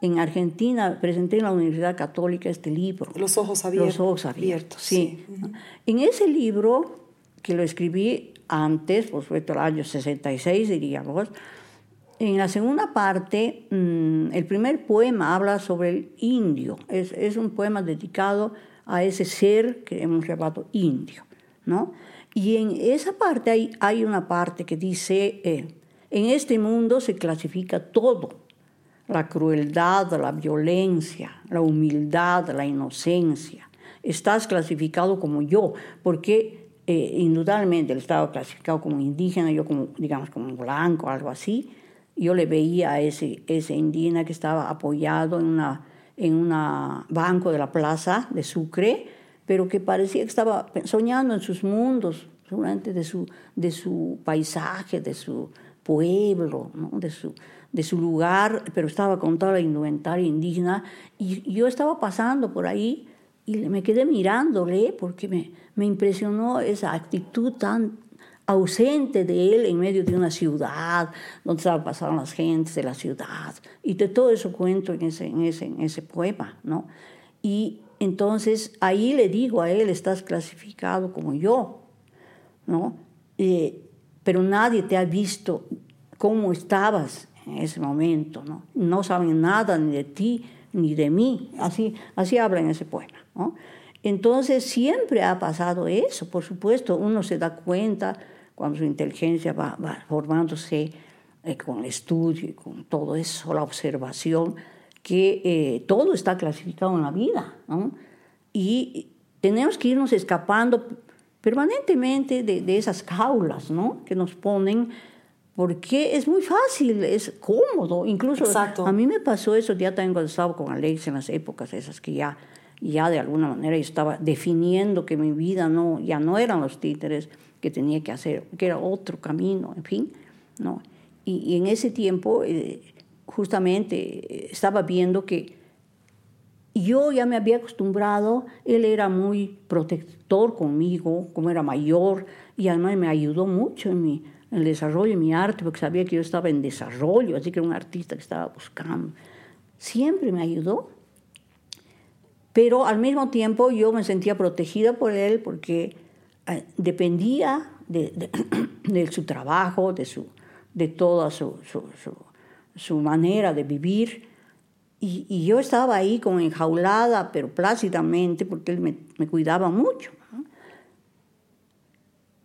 en Argentina, presenté en la Universidad Católica este libro. Los ojos abiertos. Los ojos abiertos, sí. sí. En ese libro, que lo escribí antes, pues fue el año 66, diríamos, en la segunda parte, mmm, el primer poema habla sobre el indio. Es, es, un poema dedicado a ese ser que hemos llamado indio, ¿no? Y en esa parte hay, hay una parte que dice, eh, en este mundo se clasifica todo, la crueldad, la violencia, la humildad, la inocencia. Estás clasificado como yo, porque eh, indudablemente él estaba clasificado como indígena, yo como, digamos, como blanco, algo así. Yo le veía a ese, ese indígena que estaba apoyado en una en un banco de la plaza de Sucre, pero que parecía que estaba soñando en sus mundos, seguramente de su, de su paisaje, de su pueblo, ¿no? de, su, de su lugar, pero estaba con toda la indumentaria indígena. Y yo estaba pasando por ahí y me quedé mirándole porque me, me impresionó esa actitud tan ausente de él en medio de una ciudad, donde pasando las gentes de la ciudad. Y de todo eso cuento en ese, en ese, en ese poema, ¿no? Y entonces ahí le digo a él, estás clasificado como yo, ¿no? Eh, pero nadie te ha visto cómo estabas en ese momento, ¿no? No saben nada ni de ti ni de mí. Así, así habla en ese poema, ¿no? Entonces siempre ha pasado eso, por supuesto, uno se da cuenta cuando su inteligencia va, va formándose eh, con el estudio y con todo eso, la observación, que eh, todo está clasificado en la vida. ¿no? Y tenemos que irnos escapando permanentemente de, de esas jaulas ¿no? que nos ponen porque es muy fácil, es cómodo. Incluso Exacto. a mí me pasó eso ya también cuando estaba con Alex en las épocas esas que ya, ya de alguna manera yo estaba definiendo que mi vida no, ya no eran los títeres que tenía que hacer, que era otro camino, en fin. ¿no? Y, en ese tiempo eh, justamente estaba viendo que yo ya me había acostumbrado, él era muy protector conmigo, como era mayor, y además me ayudó mucho en mi el desarrollo de mi arte, porque sabía que yo estaba en desarrollo, así que era un artista que estaba buscando. Siempre me ayudó. Pero al mismo tiempo yo me sentía protegida por él porque eh, dependía de, su trabajo, de, su, de toda su, su, manera de vivir. Y, y, yo estaba ahí como enjaulada, pero plácidamente, porque él me, me cuidaba mucho.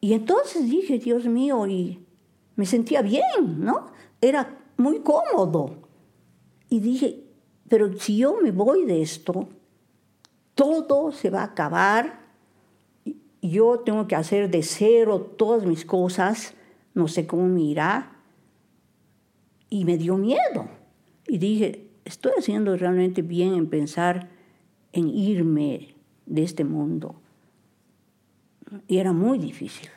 Y entonces dije, Dios mío, y me sentía bien, ¿no? Era muy cómodo. Y dije, pero si yo me voy de esto, todo se va a acabar. Yo tengo que hacer de cero todas mis cosas, no sé cómo me irá. Y me dio miedo. Y dije, estoy haciendo realmente bien en pensar en irme de este mundo. Y era muy difícil.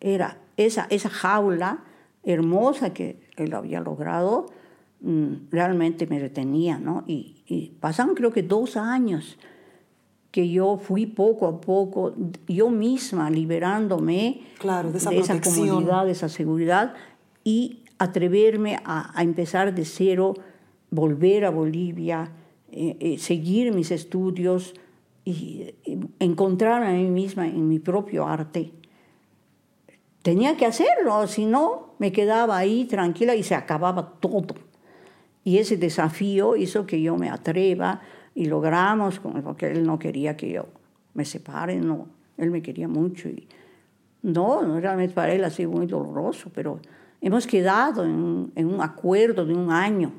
Era esa, esa jaula hermosa que él había logrado, mmm, realmente me retenía, ¿no? Y, y, pasaron creo que dos años que yo fui poco a poco, yo misma liberándome claro, de esa, de esa comodidad, de esa seguridad, y atreverme a, a empezar de cero, volver a Bolivia, eh, eh, seguir mis estudios y, y encontrarme a mí misma en mi propio arte tenía que hacerlo, si no, me quedaba ahí tranquila y se acababa todo. Y ese desafío hizo que yo me atreva y logramos, porque él no quería que yo me separe, no, él me quería mucho. Y no, realmente para él ha sido muy doloroso, pero hemos quedado en, en un acuerdo de un año,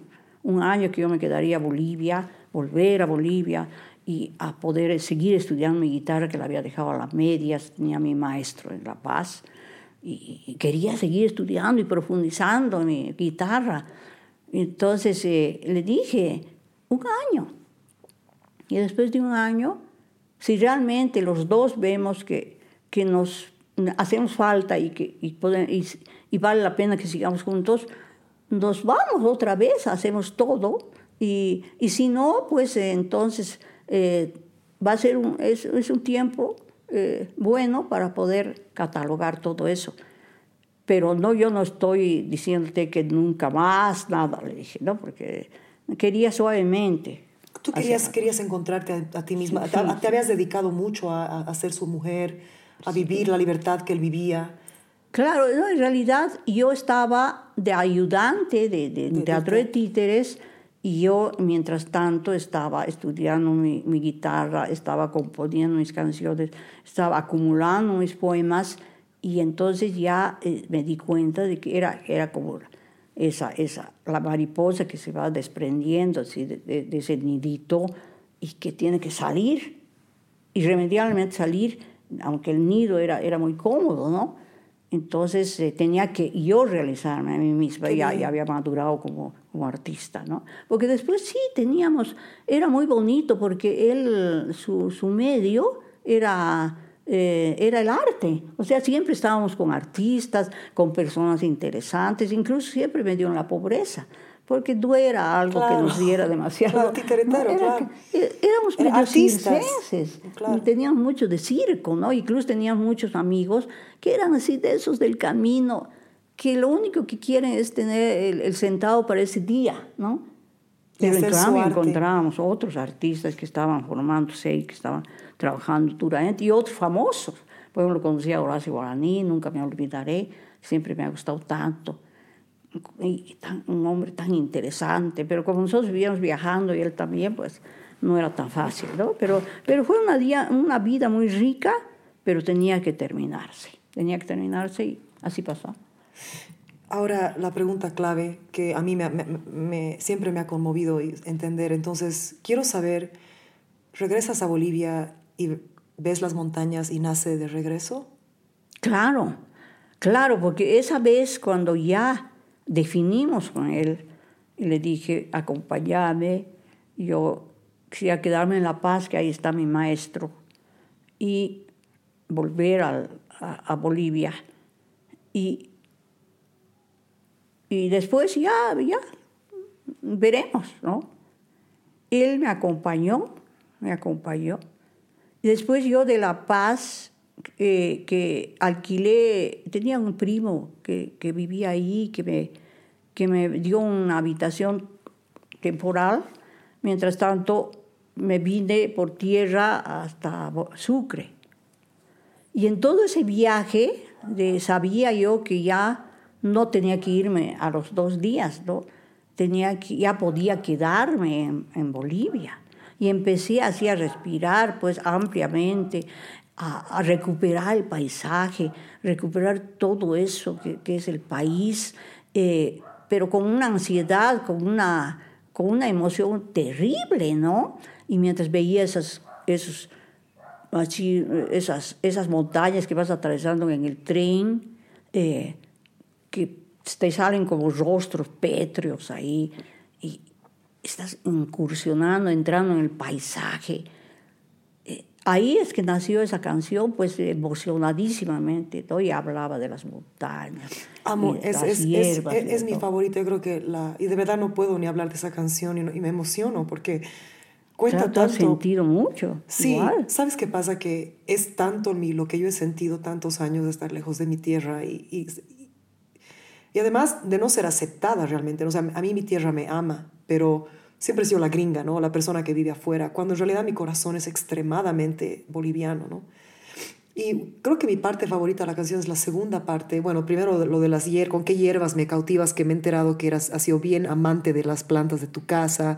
un año que yo me quedaría a Bolivia, volver a Bolivia, y a poder seguir estudiando mi guitarra que la había dejado a las medias, tenía mi maestro en La Paz y, quería seguir estudiando y profundizando mi guitarra. Entonces eh, le dije, un año. Y después de un año, si realmente los dos vemos que, que nos hacemos falta y que y, y, vale la pena que sigamos juntos, nos vamos otra vez, hacemos todo. Y, y si no, pues entonces eh, va a ser un, es, es un tiempo eh, bueno para poder catalogar todo eso. Pero no, yo no estoy diciéndote que nunca más, nada, le dije, ¿no? Porque quería suavemente. Tú querías, querías encontrarte a, ti misma, te, habías dedicado mucho a, a, ser su mujer, a vivir la libertad que él vivía. Claro, en realidad yo estaba de ayudante de, de, de teatro de títeres y yo, mientras tanto, estaba estudiando mi, mi, guitarra, estaba componiendo mis canciones, estaba acumulando mis poemas y entonces ya eh, me di cuenta de que era, era como esa, esa, la mariposa que se va desprendiendo así, de, de, ese nidito y que tiene que salir, irremediablemente salir, aunque el nido era, era muy cómodo, ¿no? Entonces eh, tenía que yo realizarme a mí misma, ya, ya, había madurado como, como artista, ¿no? Porque después sí teníamos, era muy bonito porque él, su, su medio era, eh, era el arte, o sea, siempre estábamos con artistas, con personas interesantes, incluso siempre me dio en la pobreza, porque no era algo que nos diera demasiado. claro. Eh, éramos medio circenses, teníamos mucho de circo, ¿no? Incluso teníamos muchos amigos que eran así de esos del camino, que lo único que quieren es tener el, sentado para ese día, ¿no? Pero entramos, encontrábamos otros artistas que estaban formándose y que estaban trabajando duramente, y otros famosos. Por ejemplo, conocí a Horacio Guaraní, nunca me olvidaré, siempre me ha gustado tanto y un hombre tan interesante, pero como nosotros vivíamos viajando y él también, pues no era tan fácil, ¿no? Pero, pero fue una, día, una vida muy rica, pero tenía que terminarse, tenía que terminarse y así pasó. Ahora, la pregunta clave que a mí me, siempre me ha conmovido entender, entonces, quiero saber, ¿regresas a Bolivia y ves las montañas y nace de regreso? Claro, claro, porque esa vez cuando ya definimos con él y le dije, acompáñame, yo quería quedarme en La Paz, que ahí está mi maestro, y volver a, a, Bolivia. Y, y después ya, ya, veremos, ¿no? Él me acompañó, me acompañó. Después yo de La Paz eh, que alquilé, tenía un primo que, que, vivía ahí, que me, que me dio una habitación temporal. Mientras tanto, me vine por tierra hasta Sucre. Y en todo ese viaje sabía yo que ya no tenía que irme a los dos días, ¿no? tenía que, ya podía quedarme en, Bolivia. Y empecé así a respirar pues ampliamente, a, recuperar el paisaje, recuperar todo eso que, es el país, eh, pero con una ansiedad, con una, con una emoción terrible, ¿no? Y mientras veía esas, esos, así, esas, esas montañas que vas atravesando en el tren, eh, que te salen como rostros pétreos ahí, y estás incursionando, entrando en el paisaje Ahí es que nació esa canción, pues emocionadísimamente, ¿no? y hablaba de las montañas. Amo, es, es, es, es mi favorita, yo creo que la, y de verdad no puedo ni hablar de esa canción y, me emociono porque cuenta tanto. Has sentido mucho. Sí, ¿sabes qué pasa? Que es tanto en mí lo que yo he sentido tantos años de estar lejos de mi tierra y, y, y además de no ser aceptada realmente. O sea, a mí mi tierra me ama, pero siempre he sido la gringa, ¿no? La persona que vive afuera, cuando en realidad mi corazón es extremadamente boliviano, ¿no? Y creo que mi parte favorita de la canción es la segunda parte. Bueno, primero lo de las hierbas, con qué hierbas me cautivas, que me he enterado que eras, has sido bien amante de las plantas de tu casa,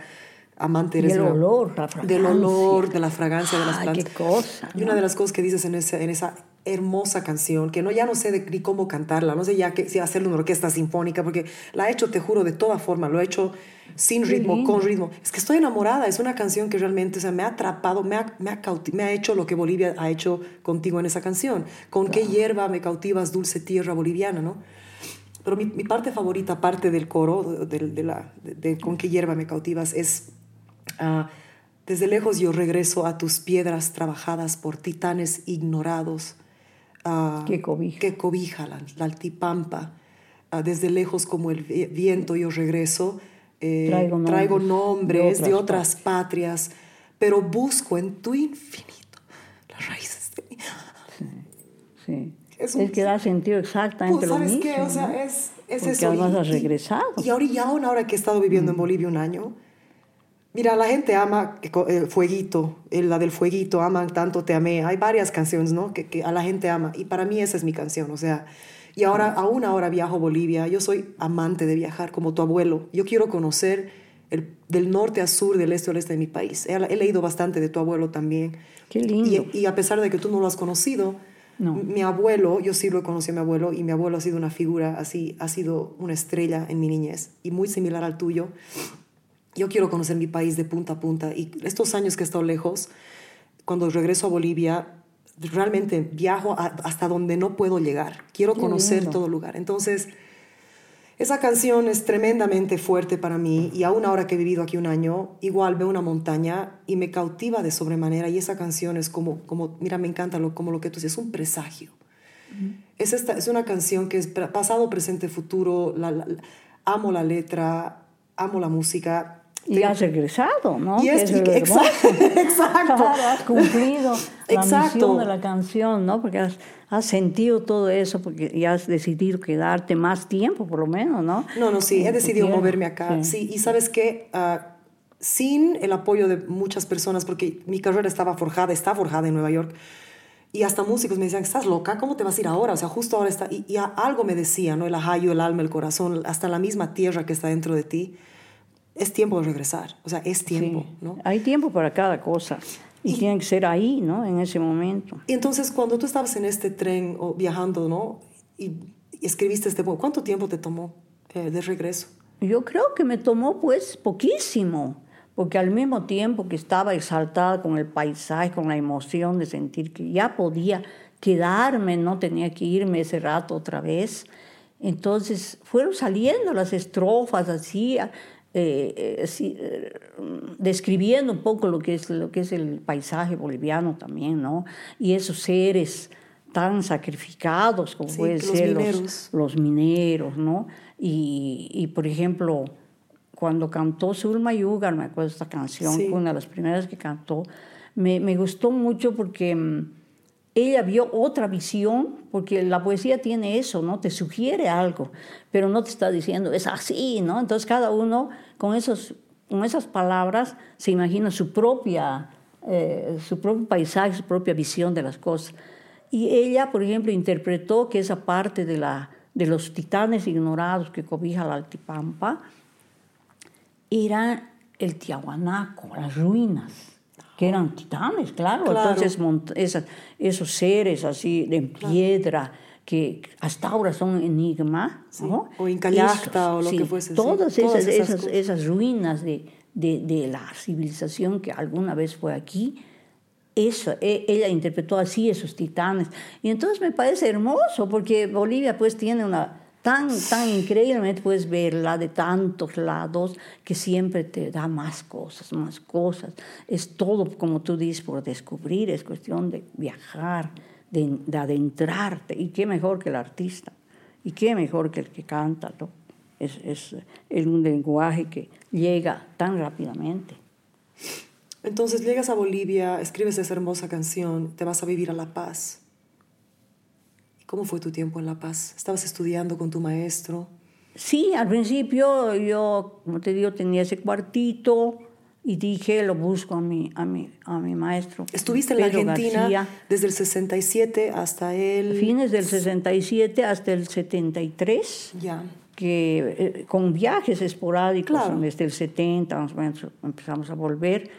amante eres el de la- olor, la del olor, de la fragancia de las Ay, plantas. qué cosa, Y una de las cosas que dices en esa, en esa hermosa canción, que no ya no sé de, ni cómo cantarla, no sé ya que, si hacerle una orquesta sinfónica, porque la he hecho, te juro, de toda forma, lo he hecho sin ritmo, con ritmo. Es que estoy enamorada, es una canción que realmente o sea, me ha atrapado, me ha, me, ha me ha hecho lo que Bolivia ha hecho contigo en esa canción. Con qué hierba me cautivas, dulce tierra boliviana, ¿no? Pero mi, mi parte favorita, parte del coro, de, de la, de, de con qué hierba me cautivas, es ah, desde lejos yo regreso a tus piedras trabajadas por titanes ignorados. Ah, Que cobija. Que cobija la, la altipampa. Ah, desde lejos como el vi- viento yo regreso. eh, Traigo nombres traigo de nombres de otras otras patrias, pero busco en tu infinito las raíces de mi Sí. Es Es, un- que da sentido exactamente Pues, lo ¿sabes mismo. qué? O sea, ¿no? es, es Porque eso. además y- has regresado. Y ahora, y aún ahora que he estado viviendo en Bolivia un año, mira, la gente ama que co- el Fueguito, el- la del Fueguito, aman tanto Te Amé. Hay varias canciones, ¿no? Que, que a la gente ama. Y para mí esa es mi canción, o sea... Y ahora, aún ahora viajo a Bolivia. Yo soy amante de viajar, como tu abuelo. Yo quiero conocer el- del norte a sur, del este al oeste de mi país. He, he leído bastante de tu abuelo también. Qué lindo. Y, y a pesar de que tú no lo has conocido, No. mi abuelo, yo sí lo conocí a mi abuelo y mi abuelo ha sido una figura así, ha sido una estrella en mi niñez y muy similar al tuyo. Yo quiero conocer mi país de punta a punta y estos años que he estado lejos, cuando regreso a Bolivia, realmente viajo a- hasta donde no puedo llegar. Quiero conocer todo lugar. Entonces, esa canción es tremendamente fuerte para mí y aún ahora que he vivido aquí un año, igual veo una montaña y me cautiva de sobremanera y esa canción es como, como mira, me encanta lo, como lo que tú dices, es un presagio. Es, esta, es una canción que es pasado, presente, futuro, la- la- amo la letra, amo la música. Y has regresado, ¿no? Y es- es y- exacto, exacto. Has cumplido la Exacto. misión de la canción, ¿no? Porque has, has sentido todo eso, porque ya has decidido quedarte más tiempo, por lo menos, ¿no? No, no, sí, he decidido moverme acá. Sí, y sabes qué, Ah, sin el apoyo de muchas personas, porque mi carrera estaba forjada, está forjada en Nueva York, y hasta músicos me decían, ¿estás loca? ¿Cómo te vas a ir ahora? O sea, justo ahora está, y, y algo me decía, ¿no? El ajayo, el alma, el corazón, hasta la misma tierra que está dentro de ti, es tiempo de regresar, o sea, es tiempo, Sí. ¿no? Hay tiempo para cada cosa. Y, tiene que ser ahí, ¿no? En ese momento. Y entonces cuando tú estabas en este tren o viajando, ¿no? Y, y escribiste este poema, ¿cuánto tiempo te tomó eh, de regreso? Yo creo que me tomó pues poquísimo, porque al mismo tiempo que estaba exaltada con el paisaje, con la emoción de sentir que ya podía quedarme, no tenía que irme ese rato otra vez, entonces fueron saliendo las estrofas así, eh, eh, eh, describiendo un poco lo que, es, lo que es el paisaje boliviano también, ¿no? Y esos seres tan sacrificados como Sí, pueden los ser mineros. los mineros, ¿no? Y, y, por ejemplo, cuando cantó Zulma Yugar, me acuerdo de esta canción, Sí. fue una de las primeras que cantó, me, me gustó mucho porque mm, ella vio otra visión, porque la poesía tiene eso, ¿no? Te sugiere algo, pero no te está diciendo, es así, ¿no? Entonces cada uno con, esos, con esas palabras se imagina su propia, eh, su propio paisaje, su propia visión de las cosas. Y ella, por ejemplo, interpretó que esa parte de, la, de los titanes ignorados que cobija la Altipampa era el Tiahuanaco, las ruinas, que eran titanes, claro. Claro. Entonces, esas- esos seres así de piedra que hasta ahora son enigma, ¿no? o Incallacta, o lo sí, que fuese, sí. Todas, Todas esas, esas esas, cosas. esas ruinas de, de, de la civilización que alguna vez fue aquí, eso, e- ella interpretó así esos titanes. Y entonces me parece hermoso, porque Bolivia pues tiene una tan, tan increíblemente puedes verla de tantos lados que siempre te da más cosas, más cosas. Es todo, como tú dices, por descubrir, es cuestión de viajar, de, de adentrarte. Y qué mejor que el artista, y qué mejor que el que canta, ¿no? Es, es, es un lenguaje que llega tan rápidamente. Entonces llegas a Bolivia, escribes esa hermosa canción, te vas a vivir a La Paz. ¿Y ¿Cómo fue tu tiempo en La Paz? ¿Estabas estudiando con tu maestro? Sí, al principio yo, como te digo, tenía ese cuartito y dije, lo busco a mi, a mi, a mi maestro. Estuviste en la Pedro Argentina García, desde el 67 hasta el... fines del 67 hasta el 73. Ya. que eh, con viajes esporádicos Claro. desde el 70 más o menos empezamos a volver,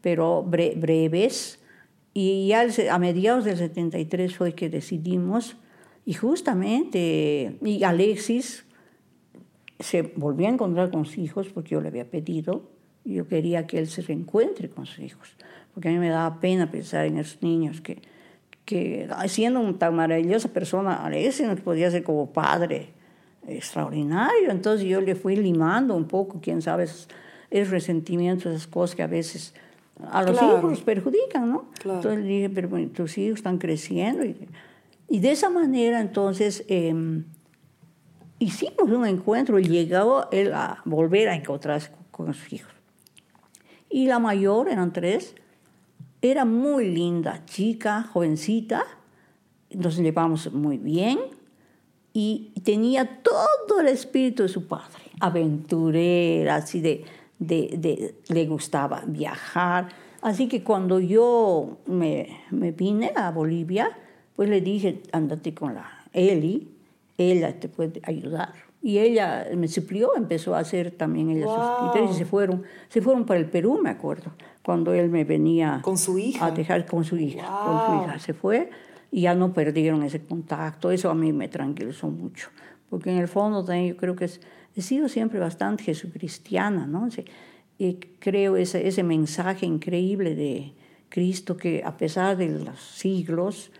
pero bre- breves. Y ya el a mediados del 73 fue que decidimos, y justamente, y Alexis se volvió a encontrar con sus hijos porque yo le había pedido, y yo quería que él se reencuentre con sus hijos, porque a mí me daba pena pensar en esos niños que, que siendo una tan maravillosa persona, Alexis no podía ser como padre extraordinario, entonces yo le fui limando un poco, quién sabe, esos, esos resentimientos, esas cosas que a veces a los Claro. hijos los perjudican, ¿no? Claro. Entonces le dije, pero bueno, tus hijos están creciendo. Y, y de esa manera, entonces, em, hicimos un encuentro y llegó él a volver a encontrarse con, sus hijos. Y la mayor, eran tres, era muy linda, chica, jovencita, nos llevamos muy bien y tenía todo el espíritu de su padre, aventurera, así de, de, de- le gustaba viajar. Así que cuando yo me, me vine a Bolivia, pues le dije, ándate con la Eli, ella te puede ayudar. Y ella me suplió, empezó a hacer también ella sus Wow. criterios y se fueron, se fueron para el Perú, me acuerdo, cuando él me venía ¿Con su hija? a dejar con su hija, con su Wow. hija se fue y ya no perdieron ese contacto. Eso a mí me tranquilizó mucho, porque en el fondo también yo creo que es- he sido siempre bastante jesucristiana, ¿no? Y creo ese, ese mensaje increíble de Cristo que a pesar de los siglos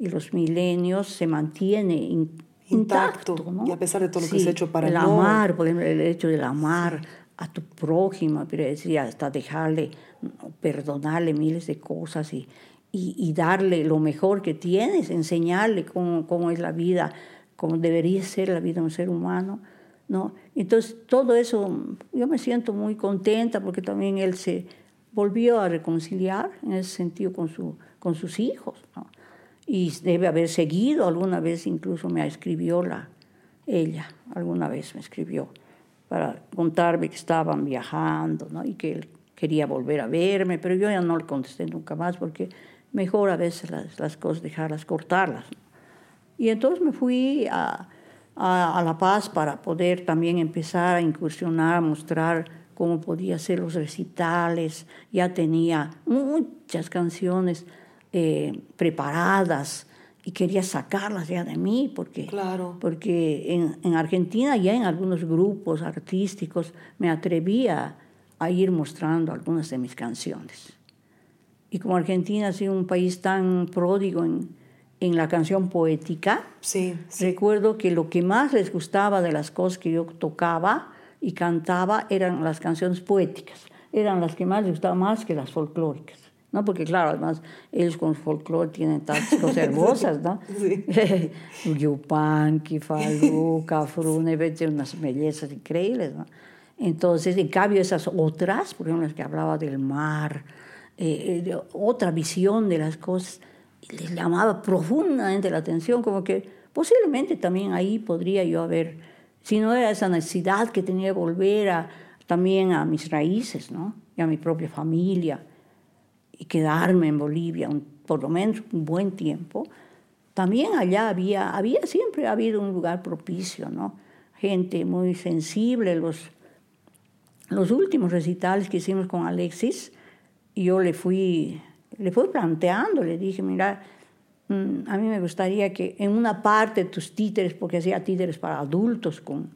y los milenios se mantiene in- Intacto, intacto, ¿no? y a pesar de todo lo que se ha hecho para el no- amar, por ejemplo, el hecho del amar a tu prójimo, pero decía, hasta dejarle, perdonarle miles de cosas y, y, y darle lo mejor que tienes, enseñarle cómo, cómo es la vida, cómo debería ser la vida de un ser humano. ¿no? Entonces, todo eso, yo me siento muy contenta porque también él se volvió a reconciliar en ese sentido con, su, con sus hijos. ¿no? Y debe haber seguido, alguna vez incluso me escribió la, ella, alguna vez me escribió para contarme que estaban viajando ¿no? y que él quería volver a verme, pero yo ya no le contesté nunca más porque mejor a veces las, las cosas dejarlas cortarlas. Y entonces me fui a, a, a La Paz para poder también empezar a incursionar, a mostrar cómo podía hacer los recitales. Ya tenía muchas canciones eh, preparadas y quería sacarlas ya de mí porque, Claro. porque en, en Argentina ya en algunos grupos artísticos me atrevía a ir mostrando algunas de mis canciones. Y como Argentina ha sido un país tan pródigo en, en la canción poética, Sí, sí. recuerdo que lo que más les gustaba de las cosas que yo tocaba y cantaba eran las canciones poéticas. Eran las que más les gustaban más que las folclóricas. ¿No? Porque claro, además ellos con folclore tienen tantas cosas hermosas, ¿no? Sí. Yupanqui, Falú, Cafrune, tienen unas bellezas increíbles, ¿no? Entonces, en cambio, esas otras, por ejemplo, las que hablaba del mar, eh, eh, de otra visión de las cosas, les llamaba profundamente la atención, como que posiblemente también ahí podría yo haber, si no era esa necesidad que tenía de volver a, también a mis raíces, ¿no? Y a mi propia familia, y quedarme en Bolivia un- por lo menos un buen tiempo, también allá había, había siempre habido un lugar propicio, ¿no? Gente muy sensible, los, los últimos recitales que hicimos con Alexis, yo le fui, le fui planteando, le dije, mira, mm, a mí me gustaría que en una parte tus títeres, porque hacía títeres para adultos con,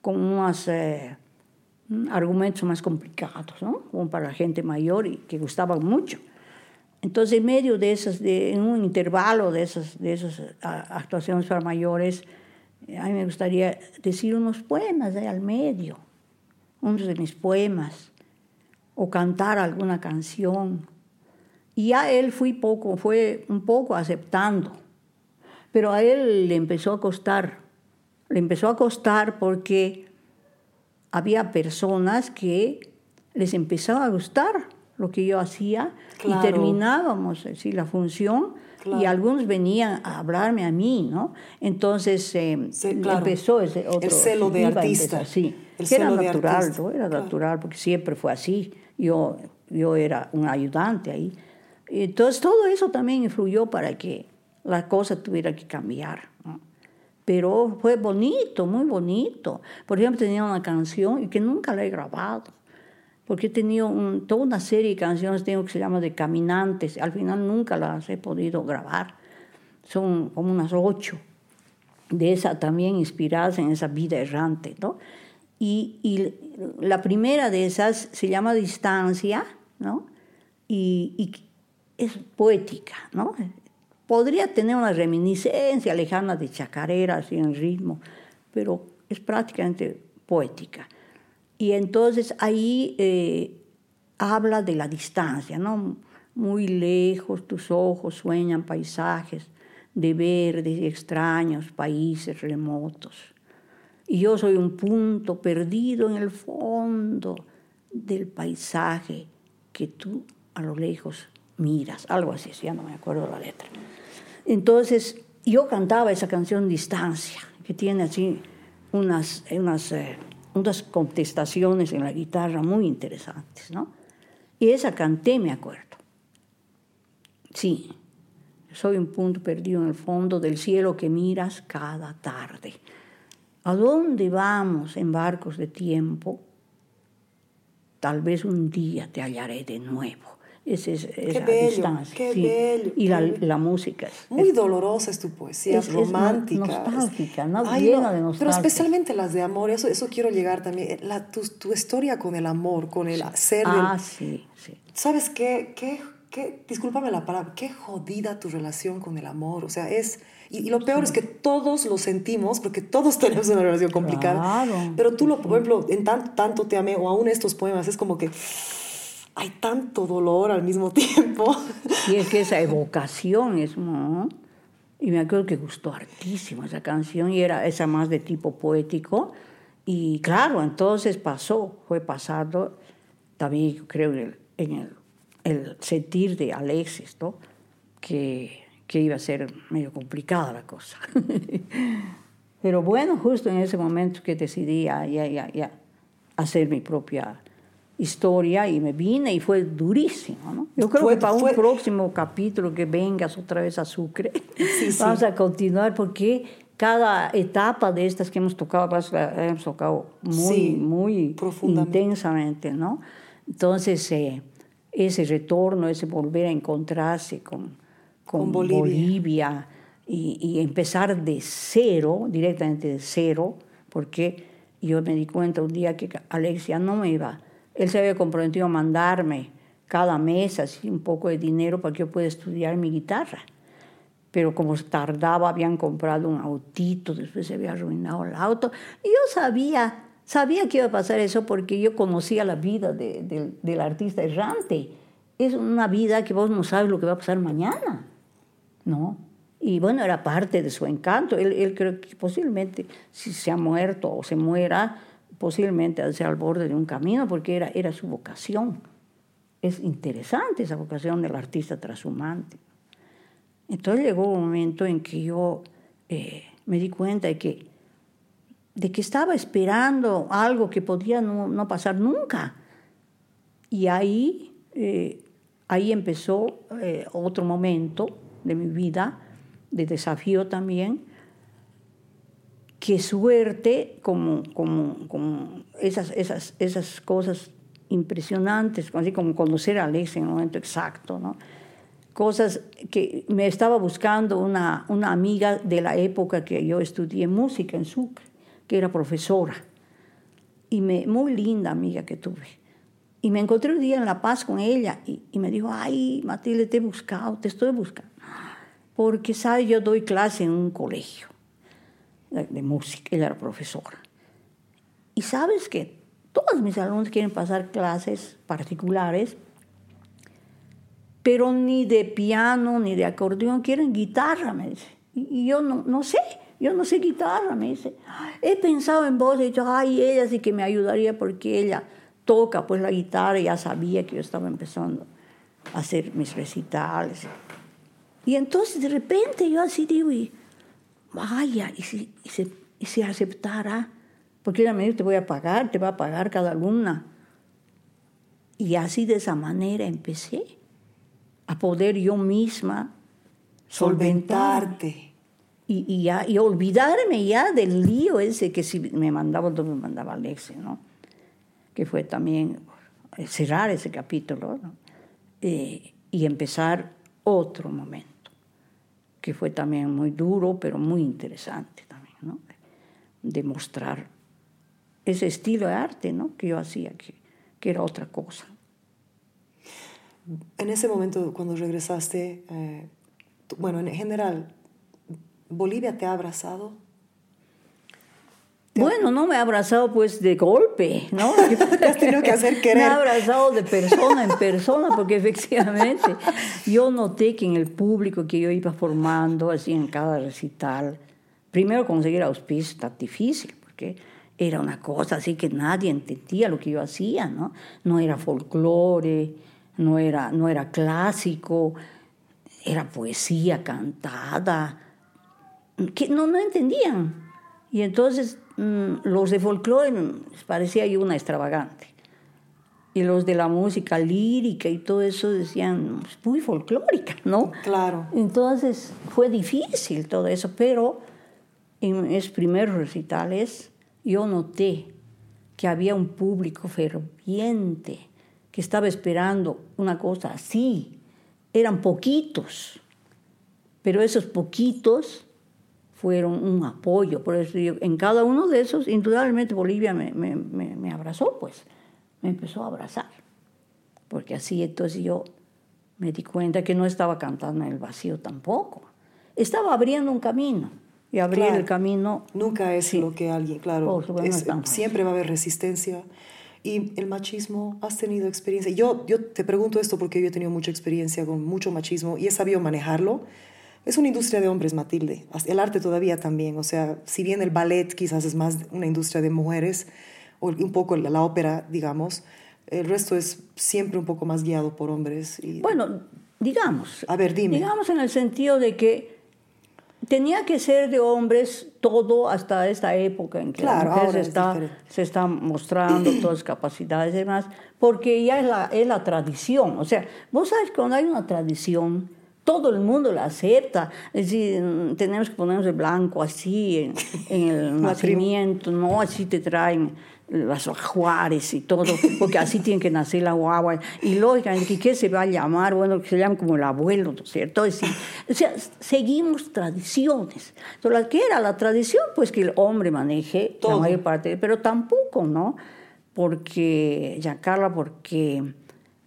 con unos eh, argumentos más complicados, ¿no? Como para la gente mayor y que gustaban mucho. Entonces, en medio de esas, de, en un intervalo de esas, de esas actuaciones para mayores, a mí me gustaría decir unos poemas ahí al medio, unos de mis poemas, o cantar alguna canción. Y ya él fui poco, fue un poco aceptando, pero a él le empezó a costar, le empezó a costar porque había personas que les empezaba a gustar lo que yo hacía Claro. y terminábamos así, la función y algunos venían a hablarme a mí, ¿no? Entonces eh, Sí, claro. empezó ese otro... El celo de artista. empezar, sí, El que era celo de natural. ¿no? Era natural porque siempre fue así. Yo, yo era un ayudante ahí. Entonces todo eso también influyó para que la cosa tuviera que cambiar. ¿no? Pero fue bonito, muy bonito. Por ejemplo, tenía una canción y que nunca la he grabado, porque he tenido un- toda una serie de canciones tengo que se llama de caminantes, al final nunca las he podido grabar. Son como unas ocho de esa también inspiradas en esa vida errante, ¿no? Y, y la primera de esas se llama Distancia, ¿no? Y, y es poética, ¿no? Podría tener una reminiscencia lejana de chacarera, así en ritmo, pero es prácticamente poética. Y entonces ahí eh, habla de la distancia, ¿no? Muy lejos tus ojos sueñan paisajes de verdes y extraños países remotos. Y yo soy un punto perdido en el fondo del paisaje que tú a lo lejos miras. Algo así, ya no me acuerdo la letra. Entonces yo cantaba esa canción Distancia, que tiene así unas, unas, eh, unas contestaciones en la guitarra muy interesantes, ¿no? Y esa canté, me acuerdo. Sí, soy un punto perdido en el fondo del cielo que miras cada tarde. ¿A dónde vamos en barcos de tiempo? Tal vez un día te hallaré de nuevo. Esa es esa bello, distancia. qué sí. bello, Y la, qué la música es, Muy es- dolorosa es tu poesía, es- es romántica. no- nostálgica, ¿no? Ay, Llena de Pero nostalgia. especialmente las de amor, eso, eso quiero llegar también. La, tu, tu historia con el amor, con el ser del- Ah, sí, sí. ¿Sabes qué? qué, qué discúlpame la palabra, qué jodida tu relación con el amor. O sea, es... Y, y lo peor es que todos lo sentimos, porque todos tenemos una relación complicada. Claro, pero tú, lo, por ejemplo, en tan, tanto te amé, o aún estos poemas, es como que hay tanto dolor al mismo tiempo. Y es que esa evocación es... ¿no? Y me acuerdo que gustó hartísimo esa canción y era esa más de tipo poético. Y claro, entonces pasó, fue pasando también creo en el, en el, el sentir de Alexis, ¿no? Que, que iba a ser medio complicada la cosa. Pero bueno, justo en ese momento que decidí ya, ya, ya hacer mi propia historia y me vine y fue durísimo, ¿no? Yo creo Fue- que para fue- un próximo capítulo que vengas otra vez a Sucre, Sí, sí. vamos a continuar porque cada etapa de estas que hemos tocado, la hemos tocado muy, Sí, muy intensamente, ¿no? Entonces, eh, ese retorno, ese volver a encontrarse con, con, Con Bolivia. Bolivia y, y empezar de cero, directamente de cero, porque yo me di cuenta un día que Alexia no me iba, él se había comprometido a mandarme cada mes así un poco de dinero para que yo pueda estudiar mi guitarra. Pero como tardaba, habían comprado un autito, después se había arruinado el auto. Y yo sabía, sabía que iba a pasar eso porque yo conocía la vida de- del- del artista errante. Es una vida que vos no sabes lo que va a pasar mañana, ¿no? Y bueno, era parte de su encanto. Él, él creo que posiblemente, si se ha muerto o se muera, posiblemente ser al borde de un camino, porque era, era su vocación. Es interesante esa vocación del artista transhumante. Entonces llegó un momento en que yo eh, me di cuenta de que, de que estaba esperando algo que podía no, no pasar nunca. Y ahí, eh, ahí empezó eh, otro momento de mi vida, de desafío también. Qué suerte, como, como, como esas, esas, esas cosas impresionantes, así como conocer a Alex en el momento exacto, ¿no? cosas que me estaba buscando una, una amiga de la época que yo estudié música en Sucre, que era profesora, y me, muy linda amiga que tuve. Y me encontré un día en La Paz con ella y, y me dijo, ay, Matilde, te he buscado, te estoy buscando. Porque, ¿sabes? Yo doy clase en un colegio de, música, ella era profesora. Y sabes que todos mis alumnos quieren pasar clases particulares pero ni de piano ni de acordeón, quieren guitarra, me dice. Y yo no, no sé, yo no sé guitarra, me dice. He pensado en vos, he dicho, ay, ella sí que me ayudaría porque ella toca pues la guitarra y ya sabía que yo estaba empezando a hacer mis recitales. Y entonces de repente yo así digo, y, vaya, y si, y si, y si aceptara, porque ella me dijo, te voy a pagar, te va a pagar cada alumna. Y así de esa manera empecé a poder yo misma solventar. Solventarte. y, y ya, y olvidarme ya del lío ese que si me mandaba, me mandaba Alexia, ¿no? Que fue también cerrar ese capítulo, ¿no? Eh, y empezar otro momento, que fue también muy duro, pero muy interesante también, ¿no? De mostrar ese estilo de arte, ¿no? Que yo hacía, que, que era otra cosa. En ese momento, cuando regresaste, eh, bueno, en general, ¿Bolivia te ha abrazado? Bueno, no me ha abrazado pues de golpe, ¿no? Te has tenido que hacer Me querer. ha abrazado de persona en persona, porque efectivamente yo noté que en el público que yo iba formando, así en cada recital, primero conseguir auspicio está difícil, porque era una cosa así que nadie entendía lo que yo hacía, ¿no? No era folclore, no era, no era clásico, era poesía cantada, que no, no entendían. Y entonces mm, los de folclore mm, les parecía yo una extravagante. Y los de la música lírica y todo eso decían, "Es muy folclórica, ¿no? Claro. Entonces fue difícil todo eso, pero en esos primeros recitales yo noté que había un público ferviente que estaba esperando una cosa así. Eran poquitos, pero esos poquitos fueron un apoyo. Por eso yo, en cada uno de esos, indudablemente Bolivia me, me, me, me abrazó, pues, me empezó a abrazar. Porque así entonces yo me di cuenta que no estaba cantando en el vacío tampoco. Estaba abriendo un camino. Y abrir Claro. el camino Nunca es Sí. lo que alguien, claro, es- siempre va a haber resistencia. Y el machismo, ¿has tenido experiencia? Yo, yo te pregunto esto porque yo he tenido mucha experiencia con mucho machismo y he sabido manejarlo. Es una industria de hombres, Matilde. El arte todavía también. O sea, si bien el ballet quizás es más una industria de mujeres, o un poco la, la ópera, digamos, el resto es siempre un poco más guiado por hombres. Y, Bueno, digamos. A ver, dime. Digamos en el sentido de que tenía que ser de hombres todo hasta esta época en que Claro, la se es está, se está mostrando todas sus capacidades y demás, porque ya es la, es la tradición. O sea, vos sabes que cuando hay una tradición, todo el mundo la acepta. Es decir, mm, tenemos que ponernos de blanco así en, en el nacimiento, no así te traen las ajuares y todo, porque así tiene que nacer la guagua. Y lógicamente, ¿qué se va a llamar? Bueno, que se llama como el abuelo, ¿no es cierto? Es decir, o sea, seguimos tradiciones. Entonces, ¿qué era la tradición? Pues que el hombre maneje Todo. la mayor parte, pero tampoco, ¿no? Porque, ya Carla, porque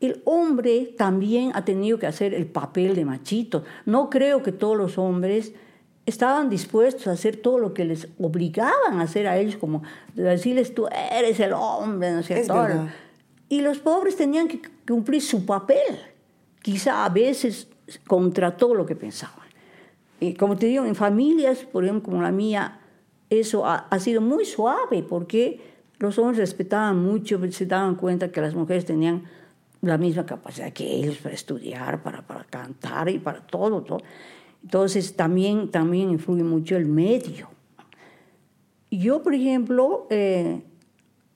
el hombre también ha tenido que hacer el papel de machito. No creo que todos los hombres estaban dispuestos a hacer todo lo que les obligaban a hacer a ellos, como decirles tú eres el hombre, ¿no es cierto? verdad. Y los pobres tenían que cumplir su papel, quizá a veces contra todo lo que pensaban. Y como te digo, en familias, por ejemplo, como la mía, eso ha, ha sido muy suave porque los hombres respetaban mucho, se daban cuenta que las mujeres tenían la misma capacidad que ellos para estudiar, para, para cantar y para todo, todo. Entonces también, también influye mucho el medio. Yo, por ejemplo, eh,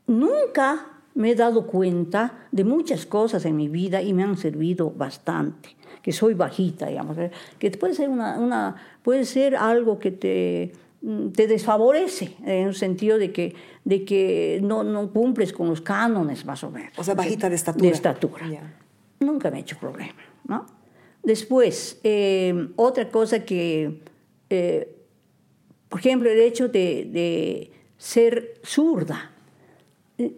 nunca me he dado cuenta de muchas cosas en mi vida y me han servido bastante. Que soy bajita, digamos, eh, que puede ser, una, una- puede ser algo que te, te desfavorece, en un sentido de que, de que no, no cumples con los cánones, más o menos. O sea, bajita de estatura. De estatura. Nunca me he hecho problema, ¿no? Después, eh, otra cosa que, eh, por ejemplo, el hecho de, de ser zurda, eh,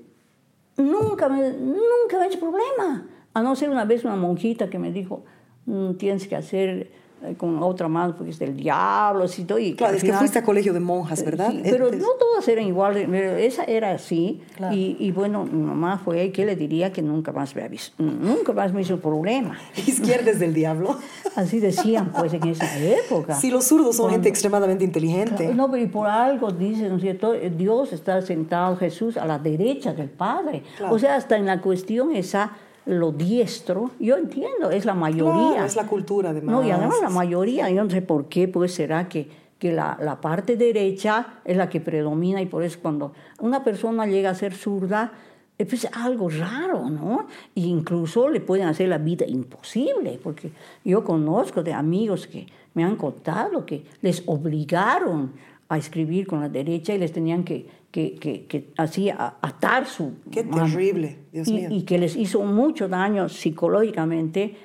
nunca me, nunca me ha hecho problema. A no ser una vez una monjita que me dijo, "Mm, tienes que hacer con otra mano porque es del diablo, así todo. Y Claro, es que fuiste a colegio de monjas, ¿verdad? Sí, pero Es- no todas eran iguales, pero esa era así. Claro. Y, y bueno, mi mamá fue ahí que le diría que nunca más me, avis- nunca más me hizo problema. Izquierda es del diablo. Así decían pues en esa época. Sí, los zurdos son Cuando- gente extremadamente inteligente. No, pero y por algo dicen, ¿no es cierto? Dios está sentado, Jesús, a la derecha del Padre. Claro. O sea, hasta en la cuestión esa, lo diestro, yo entiendo, es la mayoría. Claro, es la cultura, además. No, y además la mayoría, yo no sé por qué, pues será que, que la, la parte derecha es la que predomina y por eso cuando una persona llega a ser zurda, es pues, algo raro, ¿no? E incluso le pueden hacer la vida imposible, porque yo conozco de amigos que me han contado que les obligaron a escribir con la derecha y les tenían que, que, que, que así atar su... Qué terrible, Dios y, mío. Y que les hizo mucho daño psicológicamente.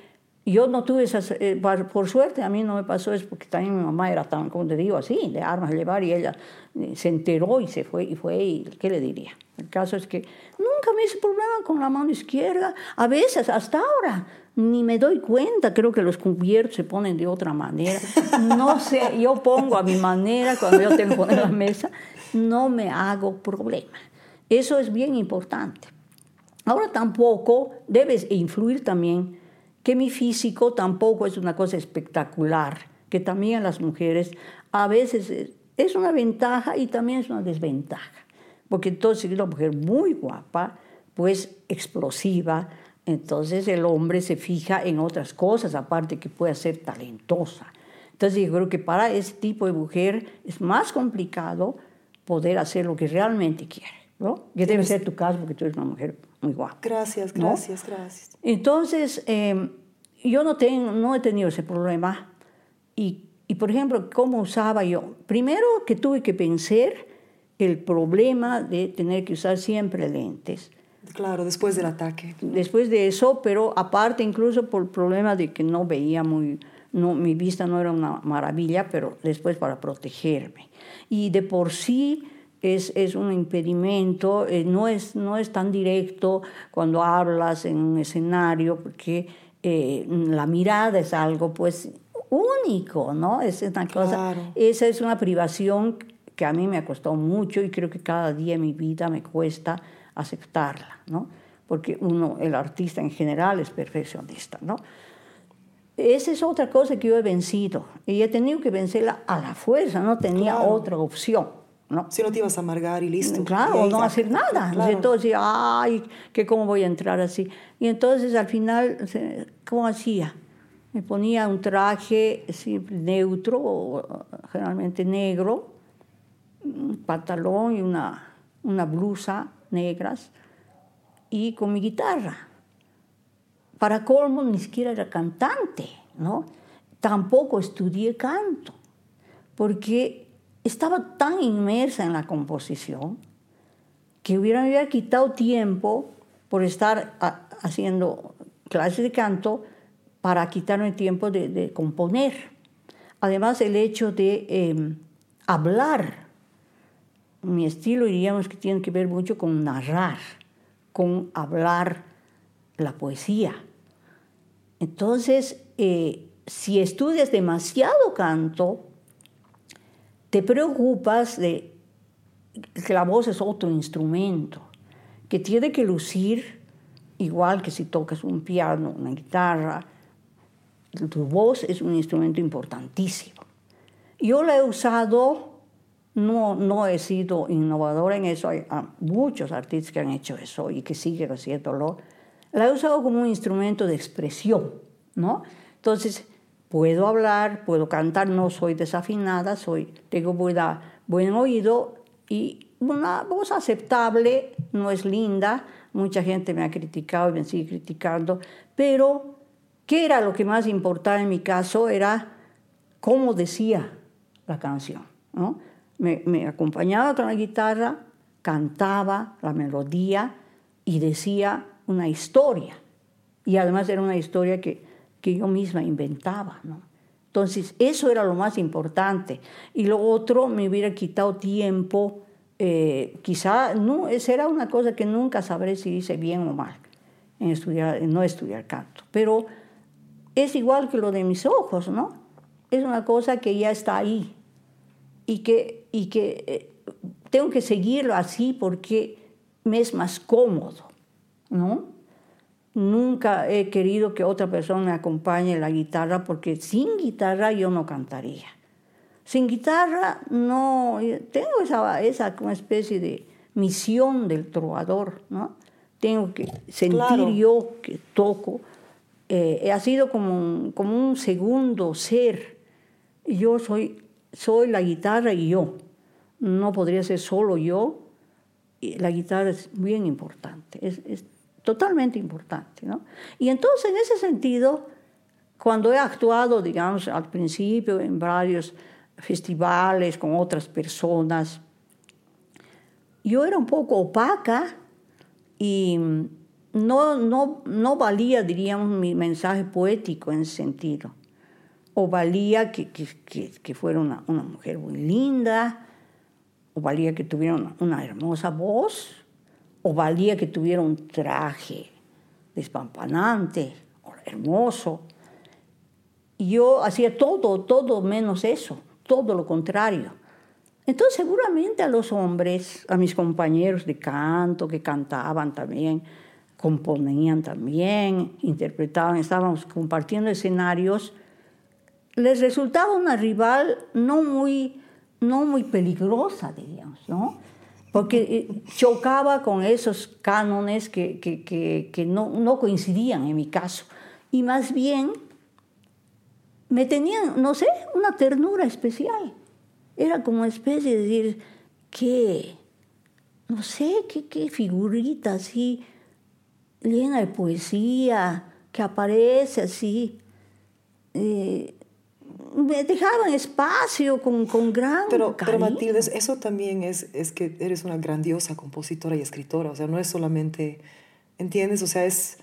Yo no tuve esas, eh, por, por suerte a mí no me pasó eso porque también mi mamá era tan, como te digo, así, de armas a llevar y ella eh, se enteró y se fue y fue y ¿qué le diría? El caso es que nunca me hice problema con la mano izquierda, a veces hasta ahora ni me doy cuenta, creo que los cubiertos se ponen de otra manera, no sé, yo pongo a mi manera cuando yo tengo que poner la mesa, no me hago problema. Eso es bien importante. Ahora tampoco debes influir también que mi físico tampoco es una cosa espectacular, que también las mujeres a veces es una ventaja y también es una desventaja, porque entonces es una mujer muy guapa, pues explosiva, entonces el hombre se fija en otras cosas, aparte que puede ser talentosa. Entonces yo creo que para ese tipo de mujer es más complicado poder hacer lo que realmente quiere, ¿no? Que debe ser tu caso porque tú eres una mujer muy guapa. Gracias, ¿no? gracias, gracias. Entonces, eh, yo no, tengo, no he tenido ese problema. Y, y, por ejemplo, ¿cómo usaba yo? Primero que tuve que pensar el problema de tener que usar siempre lentes. Claro, después del ataque. Después de eso, pero aparte incluso por el problema de que no veía muy, no, mi vista no era una maravilla, pero después para protegerme. Y de por sí es, es un impedimento, eh, no, es, no es tan directo cuando hablas en un escenario, porque eh, la mirada es algo pues único, ¿no? Es una cosa, Claro. esa es una privación que a mí me ha costado mucho y creo que cada día en mi vida me cuesta aceptarla, ¿no? Porque uno, el artista en general es perfeccionista, ¿no? Esa es otra cosa que yo he vencido y he tenido que vencerla a la fuerza, no tenía Claro. otra opción, ¿no? Si no te ibas a amargar y listo. Claro, Y no hacer nada. Claro. Entonces, ay, que cómo voy a entrar así. Y entonces al final, ¿cómo hacía? Me ponía un traje siempre neutro, o, generalmente negro, un pantalón y una, una blusa negras, y con mi guitarra. Para colmo, ni siquiera era cantante, ¿no? Tampoco estudié canto, porque estaba tan inmersa en la composición que hubiera, me hubiera quitado tiempo por estar a- haciendo clases de canto para quitarme tiempo de, componer. Además, el hecho de eh, hablar, mi estilo diríamos que tiene que ver mucho con narrar, con hablar la poesía. Entonces, eh, si estudias demasiado canto, te preocupas de que la voz es otro instrumento, que tiene que lucir igual que si tocas un piano, una guitarra. Tu voz es un instrumento importantísimo. Yo la he usado, no, no he sido innovadora en eso, hay ah, muchos artistas que han hecho eso y que siguen haciéndolo. La he usado como un instrumento de expresión, ¿no? Entonces, puedo hablar, puedo cantar, no soy desafinada, soy, tengo buen oído y una voz aceptable, no es linda, mucha gente me ha criticado y me sigue criticando, pero ¿qué era lo que más importaba en mi caso? Era cómo decía la canción, ¿no? Me, acompañaba con la guitarra, cantaba la melodía y decía una historia. Y además era una historia que, que yo misma inventaba, ¿no? Entonces, eso era lo más importante. Y lo otro me hubiera quitado tiempo, eh, quizá no, esa era una cosa que nunca sabré si hice bien o mal en, estudiar, en no estudiar canto. Pero es igual que lo de mis ojos, ¿no? Es una cosa que ya está ahí y que, y que eh, tengo que seguirlo así porque me es más cómodo, ¿no? Nunca he querido que otra persona me acompañe la guitarra porque sin guitarra yo no cantaría. Sin guitarra no, tengo esa, esa como especie de misión del trovador, ¿no? Tengo que sentir Claro. yo que toco. Eh, ha sido como un, como un segundo ser. Yo soy, soy la guitarra y yo. No podría ser solo yo y la guitarra es bien importante, es, es totalmente importante. ¿no? Y entonces, en ese sentido, cuando he actuado, digamos, al principio en varios festivales con otras personas, yo era un poco opaca y no, no, no valía, diríamos, mi mensaje poético en ese sentido. O valía que, que, que, fuera una, una, mujer muy linda, o valía que tuviera una, hermosa voz, o valía que tuviera un traje despampanante, hermoso. Y yo hacía todo, todo menos eso, todo lo contrario. Entonces seguramente a los hombres, a mis compañeros de canto que cantaban también, componían también, interpretaban, estábamos compartiendo escenarios, les resultaba una rival no muy, no muy peligrosa, diríamos, ¿no? Porque eh, chocaba con esos cánones que, que, que, no, no coincidían en mi caso. Y más bien me tenían, no sé, una ternura especial. Era como una especie de decir, qué, no sé, qué, qué figurita así llena de poesía, que aparece así. Eh, me dejaban espacio con, con gran pero, cariño. Pero Matilde, eso también es, es que eres una grandiosa compositora y escritora, o sea, no es solamente, ¿entiendes? O sea, es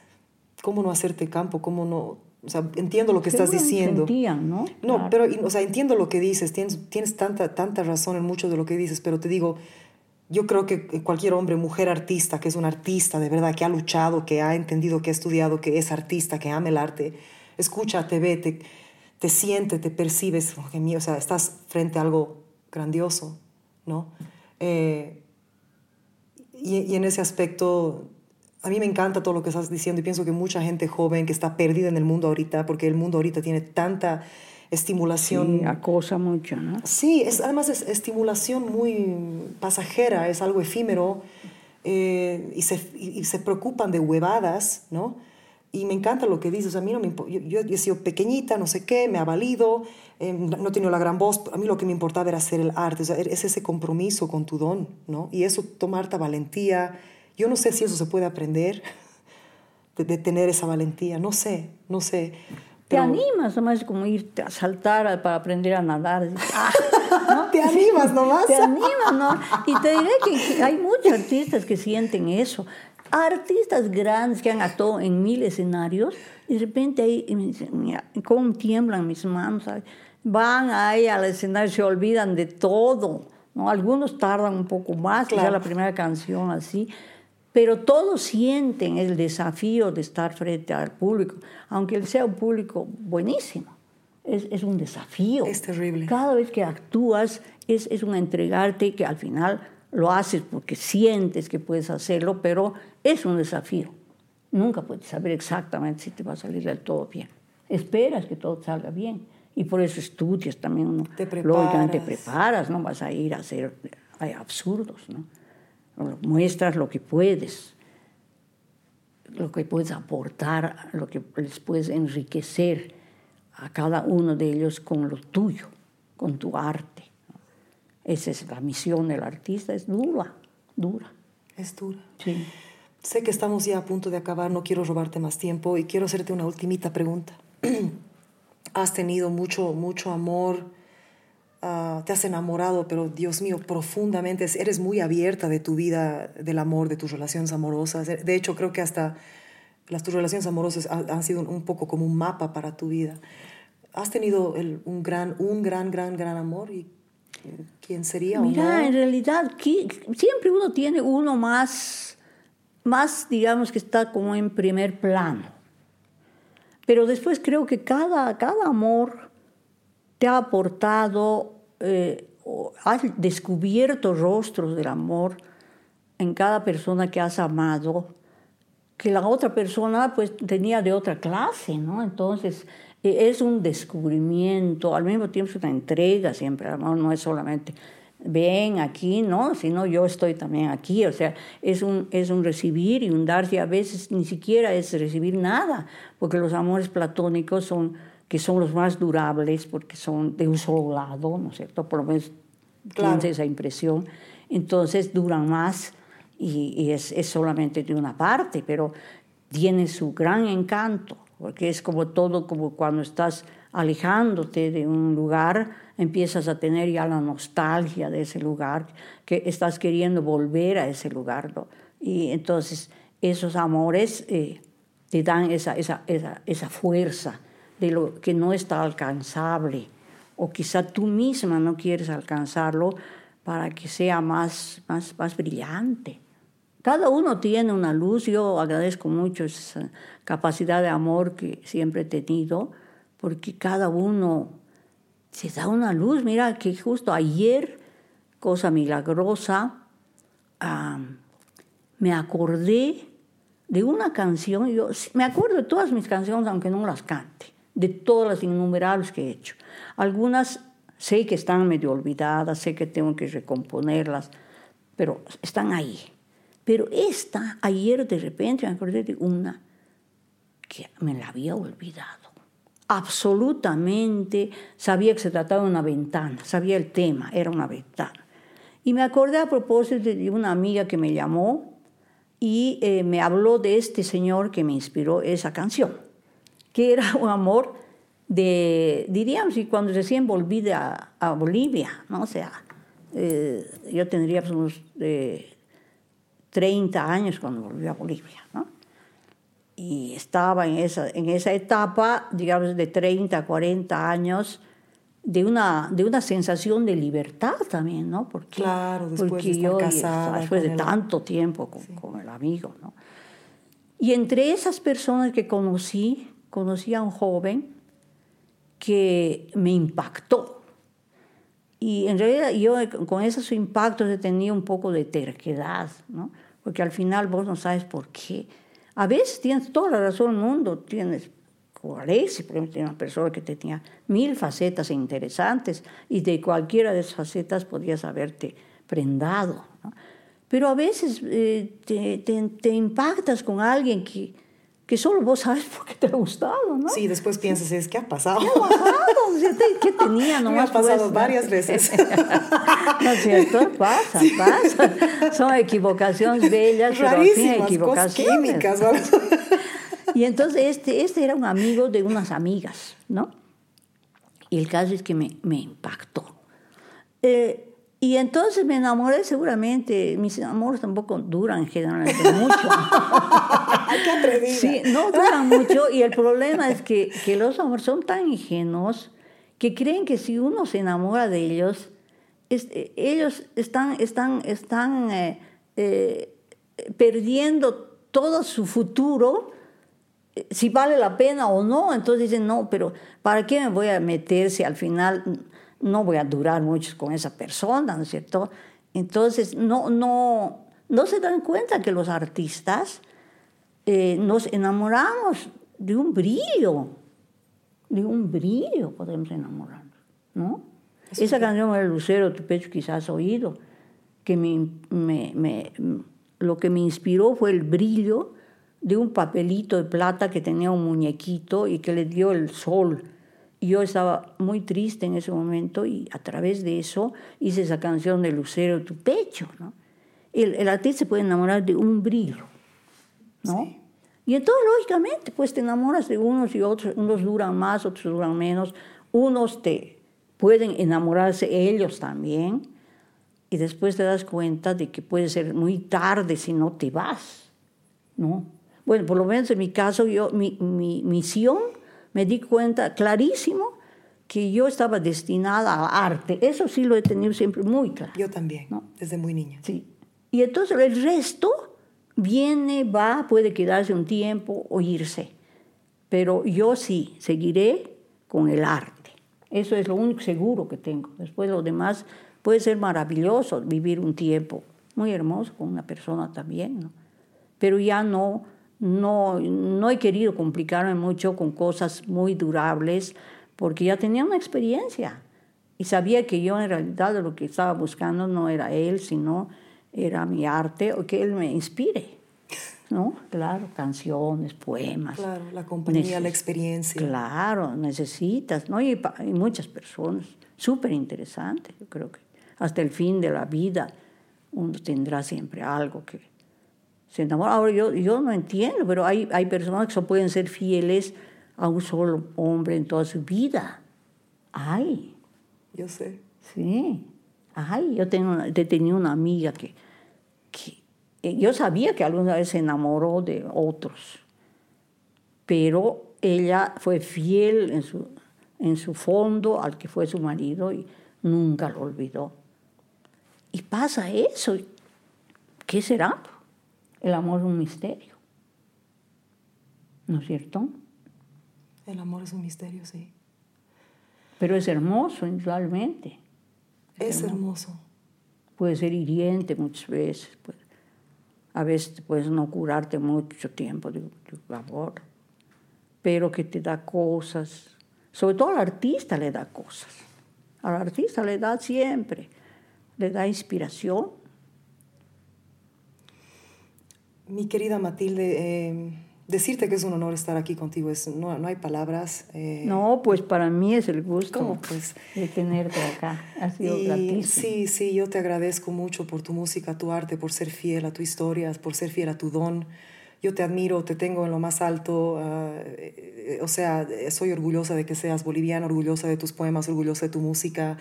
cómo no hacerte campo, cómo no... O sea, entiendo lo que estás diciendo. Sentían, ¿no? No, Claro. pero, o sea, entiendo lo que dices, tienes, tienes tanta, tanta razón en mucho de lo que dices, pero te digo, yo creo que cualquier hombre, mujer artista, que es un artista de verdad, que ha luchado, que ha entendido, que ha estudiado, que es artista, que ama el arte, escucha, te ve, te, te siente, te percibes, oh, mío, o sea, estás frente a algo grandioso, ¿no? Eh, y, y en ese aspecto, a mí me encanta todo lo que estás diciendo y pienso que mucha gente joven que está perdida en el mundo ahorita, porque el mundo ahorita tiene tanta estimulación. Sí, acosa mucho, ¿no? Sí, es, además es estimulación muy pasajera, es algo efímero eh, y, se, y, y se preocupan de huevadas, ¿no? Y me encanta lo que dices. A mí no me yo, yo, he sido pequeñita, no sé qué, me ha valido, eh, no he tenido la gran voz. A mí lo que me importaba era hacer el arte, o sea, es ese compromiso con tu don, ¿no? Y eso, tomarte valentía. Yo no sé si eso se puede aprender, de, de tener esa valentía, no sé, no sé. Te pero- animas, nomás como irte a saltar para aprender a nadar. Ah, Te animas nomás. Te animas, ¿no? Y te diré que hay muchos artistas que sienten eso. Artistas grandes que han actuado en mil escenarios, de repente ahí y me dicen, mira, cómo tiemblan mis manos. ¿sabes? Van ahí al escenario, se olvidan de todo. ¿no? Algunos tardan un poco más, quizá Claro. la primera canción así, pero todos sienten el desafío de estar frente al público, aunque sea un público buenísimo. Es, es un desafío. Es terrible. Cada vez que actúas es, es un entregarte que al final lo haces porque sientes que puedes hacerlo, pero es un desafío. Nunca puedes saber exactamente si te va a salir del todo bien. Esperas que todo salga bien y por eso estudias también. Uno, Te Lógicamente te preparas. preparas, no vas a ir a hacer absurdos, ¿no? Muestras lo que puedes, lo que puedes aportar, lo que les puedes enriquecer a cada uno de ellos con lo tuyo, con tu arte. Esa es la misión del artista, es dura, dura. Es dura. Sí. Sé que estamos ya a punto de acabar, no quiero robarte más tiempo y quiero hacerte una ultimita pregunta. has tenido mucho, mucho amor, ah, te has enamorado, pero Dios mío, profundamente, eres muy abierta de tu vida, del amor, de tus relaciones amorosas. De hecho, creo que hasta las tus relaciones amorosas han, han sido un poco como un mapa para tu vida. Has tenido el- un gran, un gran, gran, gran amor y quién sería Mira, en realidad siempre uno tiene uno más, más, digamos que está como en primer plano. Pero después creo que cada, cada amor te ha aportado, eh, has descubierto rostros del amor en cada persona que has amado, que la otra persona pues tenía de otra clase, ¿no? Entonces es un descubrimiento, al mismo tiempo es una entrega siempre, el amor no es solamente ven aquí, ¿no? Sino yo estoy también aquí, o sea, es un, es un recibir y un darse, a veces ni siquiera es recibir nada, porque los amores platónicos son, que son los más durables, porque son de un solo lado, ¿no es cierto? Por lo menos Claro. esa impresión, entonces duran más y, y es, es solamente de una parte, pero tiene su gran encanto, porque es como todo, como cuando estás alejándote de un lugar, empiezas a tener ya la nostalgia de ese lugar, que estás queriendo volver a ese lugar. ¿no? Y entonces esos amores eh, te dan esa, esa, esa, esa fuerza de lo que no está alcanzable, o quizá tú misma no quieres alcanzarlo para que sea más, más, más brillante. Cada uno tiene una luz, yo agradezco mucho esa capacidad de amor que siempre he tenido, porque cada uno se da una luz. Mira que justo ayer, cosa milagrosa, me acordé de una canción, yo me acuerdo de todas mis canciones, aunque no las cante, de todas las innumerables que he hecho. Algunas sé que están medio olvidadas, sé que tengo que recomponerlas, pero están ahí. Pero esta, ayer de repente me acordé de una que me la había olvidado. Absolutamente sabía que se trataba de una ventana, sabía el tema, era una ventana. Y me acordé a propósito de una amiga que me llamó y eh, me habló de este señor que me inspiró esa canción, que era un amor de, diríamos, y cuando recién volví a, a Bolivia, ¿no? O sea, eh, yo tendría pues, unos 30 años cuando volví a Bolivia, ¿no? Y estaba en esa, en esa etapa, digamos, de 30 a 40 años, de una, de una sensación de libertad también, ¿no? Porque, claro, después porque de estar yo, casada después de el- tanto tiempo con, con el amigo, ¿no? Y entre esas personas que conocí, conocí a un joven que me impactó. Y en realidad yo con esos impactos he tenido un poco de terquedad, ¿no? Porque al final vos no sabes por qué. A veces tienes toda la razón del mundo, tienes como Alexis, por ejemplo, una persona que tenía mil facetas interesantes y de cualquiera de esas facetas podías haberte prendado. ¿no? Pero a veces eh, te, te- te impactas con alguien que, que solo vos sabes por qué te ha gustado, ¿no? Sí, después piensas, es, ¿qué ha pasado? Pasado, o sea, ¿qué- ¿Qué tenía Me nomás? ha pasado pues, varias veces. ¿No es cierto? Pasa, pasa. Son equivocaciones bellas, pero Rarísimas, cosas equivocaciones. químicas. ¿vale? Y entonces este, este era un amigo de unas amigas, ¿no? Y el caso es que me, me impactó. Eh, y entonces me enamoré seguramente, mis enamoros tampoco duran generalmente mucho. Qué atrevida. Sí, no duran mucho y el problema es que, que los hombres son tan ingenuos que creen que si uno se enamora de ellos, es- eh, ellos están, están, están eh, eh, perdiendo todo su futuro, si vale la pena o no. Entonces dicen, no, pero ¿para qué me voy a meter si al final no voy a durar mucho con esa persona, ¿no es cierto? Entonces no, no, no se dan cuenta que los artistas eh, nos enamoramos de un brillo, de un brillo podemos enamorarnos, ¿no? Esa canción El Lucero, tu pecho quizás has oído, que me, me- me- lo que me inspiró fue el brillo de un papelito de plata que tenía un muñequito y que le dio el sol. Y yo estaba muy triste en ese momento y a través de eso hice esa canción de Lucero, tu pecho, ¿no? El, el artista se puede enamorar de un brillo, ¿no? Y entonces, lógicamente, pues te enamoras de unos y otros, unos duran más, otros duran menos, unos te pueden enamorarse ellos también, y después te das cuenta de que puede ser muy tarde si no te vas, ¿no? Bueno, por lo menos en mi caso, yo, mi, mi misión, me di cuenta clarísimo que yo estaba destinada al arte, eso sí lo he tenido siempre muy claro. Yo también, No. desde muy niña. Sí. Y entonces el resto viene, va, puede quedarse un tiempo o irse. Pero yo sí, seguiré con el arte. Eso es lo único seguro que tengo. Después lo demás puede ser maravilloso, vivir un tiempo muy hermoso con una persona también, ¿no? Pero ya no, no, no he querido complicarme mucho con cosas muy durables porque ya tenía una experiencia y sabía que yo en realidad lo que estaba buscando no era él, sino era mi arte o que él me inspire. ¿No? Claro, canciones, poemas. Claro, la compañía, la experiencia. Claro, necesitas, ¿no? Y muchas personas, súper interesante, yo creo que hasta el fin de la vida uno tendrá siempre algo que, Se enamora. Ahora yo, yo no entiendo, pero hay, hay personas que pueden ser fieles a un solo hombre en toda su vida. Ay, Yo sé. sí. Ay, yo tengo, tenía una amiga que, que eh, yo sabía que alguna vez se enamoró de otros, pero ella fue fiel en su, en su fondo al que fue su marido y nunca lo olvidó. Y pasa eso. ¿Qué será? El amor es un misterio. ¿No es cierto? El amor es un misterio, sí. Pero es hermoso igualmente. Es hermoso. Puede ser hiriente muchas veces. pues. A veces puedes no curarte mucho tiempo de tu amor, pero que te da cosas. Sobre todo al artista le da cosas. Al artista le da siempre. Le da inspiración. Mi querida Matilde, eh, decirte que es un honor estar aquí contigo, es, no, no hay palabras. eh, No, pues para mí es el gusto ¿Cómo, pues? de tenerte acá. Ha sido Y gratísimo. sí, sí, yo te agradezco mucho por tu música, tu arte, por ser fiel a tu historia, por ser fiel a tu don. Yo te admiro, te tengo en lo más alto. eh, o sea, soy orgullosa de que seas boliviana, orgullosa de tus poemas, orgullosa de tu música.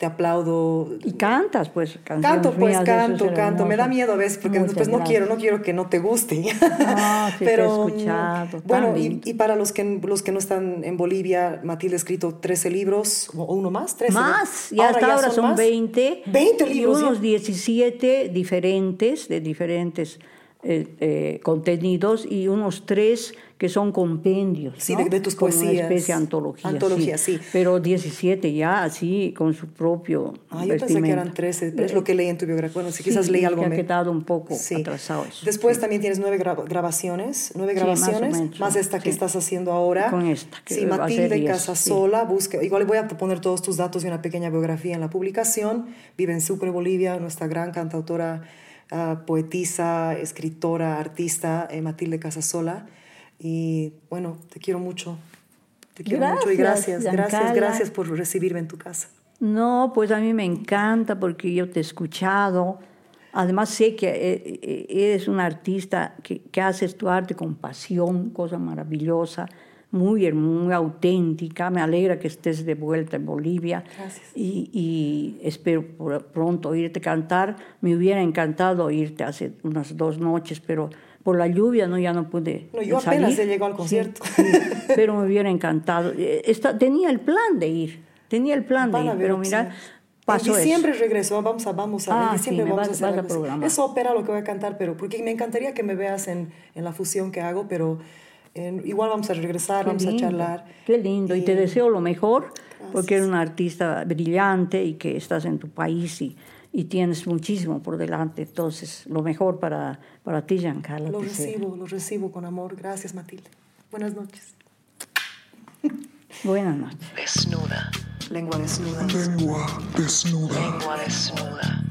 Te aplaudo. Y cantas, pues, Canto, pues mías, canto, canto. Me da miedo a veces porque Muchas después no gracias. quiero, no quiero que no te guste. No, sí te he escuchado, tan Bueno, y, y para los que, los que no están en Bolivia, Matilde ha escrito 13 libros, o uno más, 13. ¿no? Más, ya hasta ahora son, más. 20. 20 y libros. ¿sí? unos 17 diferentes, de diferentes eh, eh, contenidos, y unos tres que son compendios. Sí, ¿no? de- de tus Como poesías. Una especie de antología. Antología, sí. Pero 17 ya, así, con su propio. Ah, yo pensé que eran 13, pero es lo que leí en tu biografía. Bueno, si quizás Sí, leí algo. que ha me- quedado un poco Sí. atrasado eso. Después también tienes nueve gra- grabaciones, nueve Sí, más grabaciones, menos, más esta que sí. estás haciendo ahora. Con esta, que sí, Matilde Casasola, busca, igual voy a poner todos tus datos y una pequeña biografía en la publicación. Vive en Sucre, Bolivia, nuestra gran cantautora, ah, poetisa, escritora, artista, eh, Matilde Casasola. Y bueno, te quiero mucho. Te quiero mucho y Gracias, gracias, gracias, por recibirme en tu casa. No, pues a mí me encanta porque yo te he escuchado. Además sé que eh, eh, eres un artista que, que haces tu arte con pasión, cosa maravillosa, muy, muy auténtica. Me alegra que estés de vuelta en Bolivia. Gracias. Y, y espero por- pronto oírte cantar. Me hubiera encantado oírte hace unas dos noches, pero por la lluvia no ya no pude No, yo salir. apenas he llegado al concierto. Sí, sí, pero me hubiera encantado. Eh, esta- tenía el plan de ir, tenía el plan de Van ir, ver pero mira, pasó en diciembre eso. regreso, vamos a, vamos a, Ah, diciembre vamos vas- a hacer. Es ópera lo que voy a cantar, pero porque me encantaría que me veas en, en la fusión que hago, pero en- igual vamos a regresar, Qué vamos lindo, a charlar. Qué lindo, y, te Y- deseo lo mejor, porque eres una artista brillante y que estás en tu país y, y tienes muchísimo por delante. Entonces, lo mejor para, para ti, Giancarlo. Lo te recibo, lo recibo con amor. Gracias, Matilde. Buenas noches. Buenas noches. Desnuda. Lengua desnuda. Lengua desnuda. Lengua desnuda.